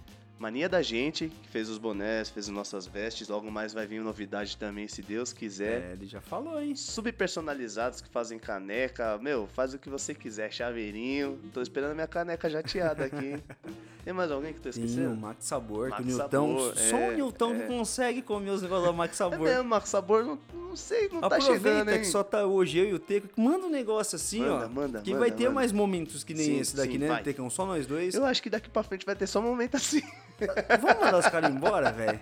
Speaker 2: Mania da gente, que fez os bonés, fez as nossas vestes. Logo mais vai vir novidade também, se Deus quiser.
Speaker 1: É, ele já falou, hein?
Speaker 2: Subpersonalizados que fazem caneca. Meu, faz o que você quiser, chaveirinho. Tô esperando a minha caneca jateada aqui. hein? Tem mais alguém que tô
Speaker 1: Tem o
Speaker 2: esquecendo?
Speaker 1: Max Sabor, que o
Speaker 2: Max
Speaker 1: Nilton.
Speaker 2: Sabor,
Speaker 1: só
Speaker 2: é,
Speaker 1: o Nilton
Speaker 2: é.
Speaker 1: que consegue comer os negócios do Max
Speaker 2: É
Speaker 1: Sabor.
Speaker 2: mesmo, Max Sabor, não, não sei, não tá
Speaker 1: Aproveita
Speaker 2: chegando, hein?
Speaker 1: que só tá hoje eu e o Teco. Manda um negócio assim,
Speaker 2: Manda,
Speaker 1: ó.
Speaker 2: manda,
Speaker 1: que
Speaker 2: manda,
Speaker 1: vai ter
Speaker 2: manda.
Speaker 1: mais momentos que nem
Speaker 2: Sim,
Speaker 1: esse daqui,
Speaker 2: sim,
Speaker 1: né,
Speaker 2: vai.
Speaker 1: Tecão? Só nós dois.
Speaker 2: Eu acho que daqui pra frente vai ter só um momento assim.
Speaker 1: Vamos mandar os caras embora, velho?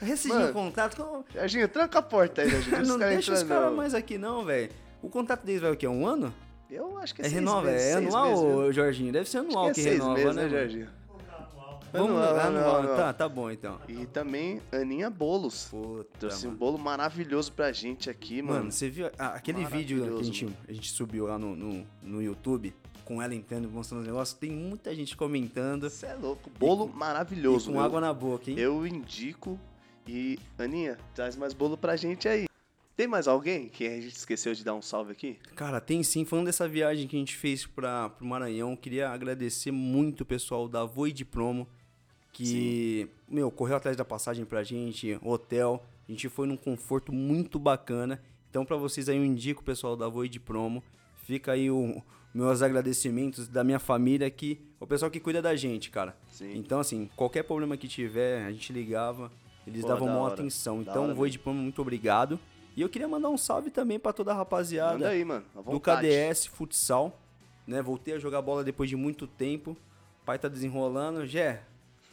Speaker 1: Rescindir o contrato. com-
Speaker 2: Jorginho, tranca a porta aí, Jorginho.
Speaker 1: Não
Speaker 2: caras
Speaker 1: deixa os caras
Speaker 2: não.
Speaker 1: mais aqui, não, velho. O contrato deles vai o quê? Um ano?
Speaker 2: Eu acho que é,
Speaker 1: É
Speaker 2: seis
Speaker 1: renova?
Speaker 2: meses,
Speaker 1: É anual,
Speaker 2: meses,
Speaker 1: Jorginho? Deve ser anual
Speaker 2: Acho
Speaker 1: que,
Speaker 2: que é seis
Speaker 1: renova,
Speaker 2: meses,
Speaker 1: né,
Speaker 2: né? Jorginho?
Speaker 1: Vamos
Speaker 2: Anual,
Speaker 1: anual. Tá, tá bom então.
Speaker 2: E também Aninha Bolos.
Speaker 1: Puta,
Speaker 2: Trouxe um
Speaker 1: mano.
Speaker 2: bolo maravilhoso pra gente aqui, mano.
Speaker 1: Mano, você viu ah, aquele vídeo que a gente, a gente subiu lá no, no, no YouTube com ela entrando, mostrando os negócios? Tem muita gente comentando
Speaker 2: Você é louco. Bolo
Speaker 1: e
Speaker 2: maravilhoso.
Speaker 1: com
Speaker 2: eu,
Speaker 1: água na boca, hein?
Speaker 2: eu indico. E, Aninha, traz mais bolo pra gente aí. Tem mais alguém que a gente esqueceu de dar um salve aqui?
Speaker 1: Cara, tem sim. Falando dessa viagem que a gente fez para pro Maranhão, queria agradecer muito o pessoal da Void Promo, que, meu, correu atrás da passagem pra gente, hotel. A gente foi num conforto muito bacana. Então, pra vocês aí, eu indico o pessoal da Void Promo. Fica aí o meus agradecimentos da minha família, que o pessoal que cuida da gente, cara.
Speaker 2: Sim.
Speaker 1: Então, assim, qualquer problema que tiver, a gente ligava, eles
Speaker 2: Pô,
Speaker 1: davam
Speaker 2: da
Speaker 1: maior
Speaker 2: hora.
Speaker 1: atenção.
Speaker 2: Da
Speaker 1: Então,
Speaker 2: hora
Speaker 1: Void Promo, muito obrigado. E eu queria mandar um salve também pra toda a rapaziada
Speaker 2: Manda aí, mano.
Speaker 1: Do. KDS Futsal, né? Voltei a jogar bola depois de muito tempo. O pai tá desenrolando. Jé,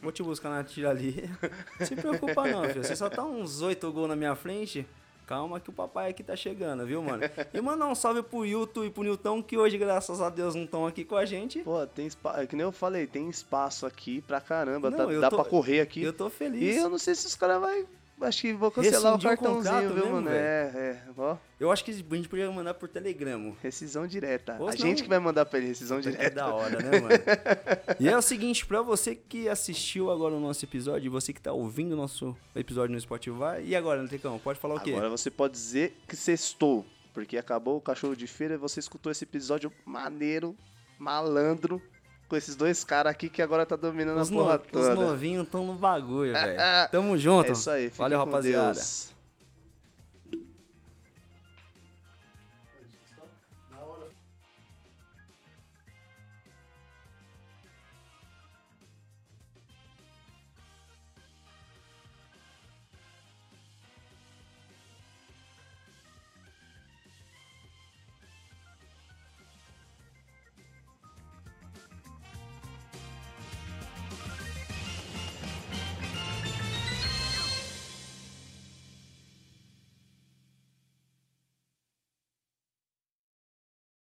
Speaker 1: vou te buscar na tira ali. Não se preocupa não, filho. Você só tá uns oito gols na minha frente. Calma que o papai aqui tá chegando, viu, mano? E mandar um salve pro Yuto e pro Nilton, que hoje, graças a Deus, não estão aqui com a gente.
Speaker 2: Pô, tem espaço. Que nem eu falei, tem espaço aqui pra caramba.
Speaker 1: Não,
Speaker 2: tá- dá
Speaker 1: tô-
Speaker 2: pra correr aqui.
Speaker 1: Eu tô
Speaker 2: E
Speaker 1: feliz.
Speaker 2: eu não sei se os caras vão. Acho que vou cancelar
Speaker 1: Rescindir
Speaker 2: o
Speaker 1: o
Speaker 2: cartãozinho,
Speaker 1: contrato
Speaker 2: viu,
Speaker 1: mesmo,
Speaker 2: mano?
Speaker 1: velho.
Speaker 2: É, é. Ó,
Speaker 1: Eu acho que a gente podia mandar por telegramo.
Speaker 2: rescisão direta.
Speaker 1: Ou
Speaker 2: a
Speaker 1: senão-
Speaker 2: gente que vai mandar pra ele rescisão
Speaker 1: É
Speaker 2: direta.
Speaker 1: da hora, né, mano? e é o seguinte, pra você que assistiu agora o nosso episódio, você que tá ouvindo o nosso episódio no Spotify, e agora, Netecão, pode falar o quê?
Speaker 2: Agora você pode dizer que sextou. Porque acabou o cachorro de feira e você escutou esse episódio maneiro, malandro, com esses dois caras aqui que agora tá dominando
Speaker 1: os,
Speaker 2: a porra
Speaker 1: no- os
Speaker 2: toda.
Speaker 1: novinhos estão no bagulho, velho. Tamo junto.
Speaker 2: É isso aí,
Speaker 1: Valeu, rapaziada.
Speaker 2: Deus.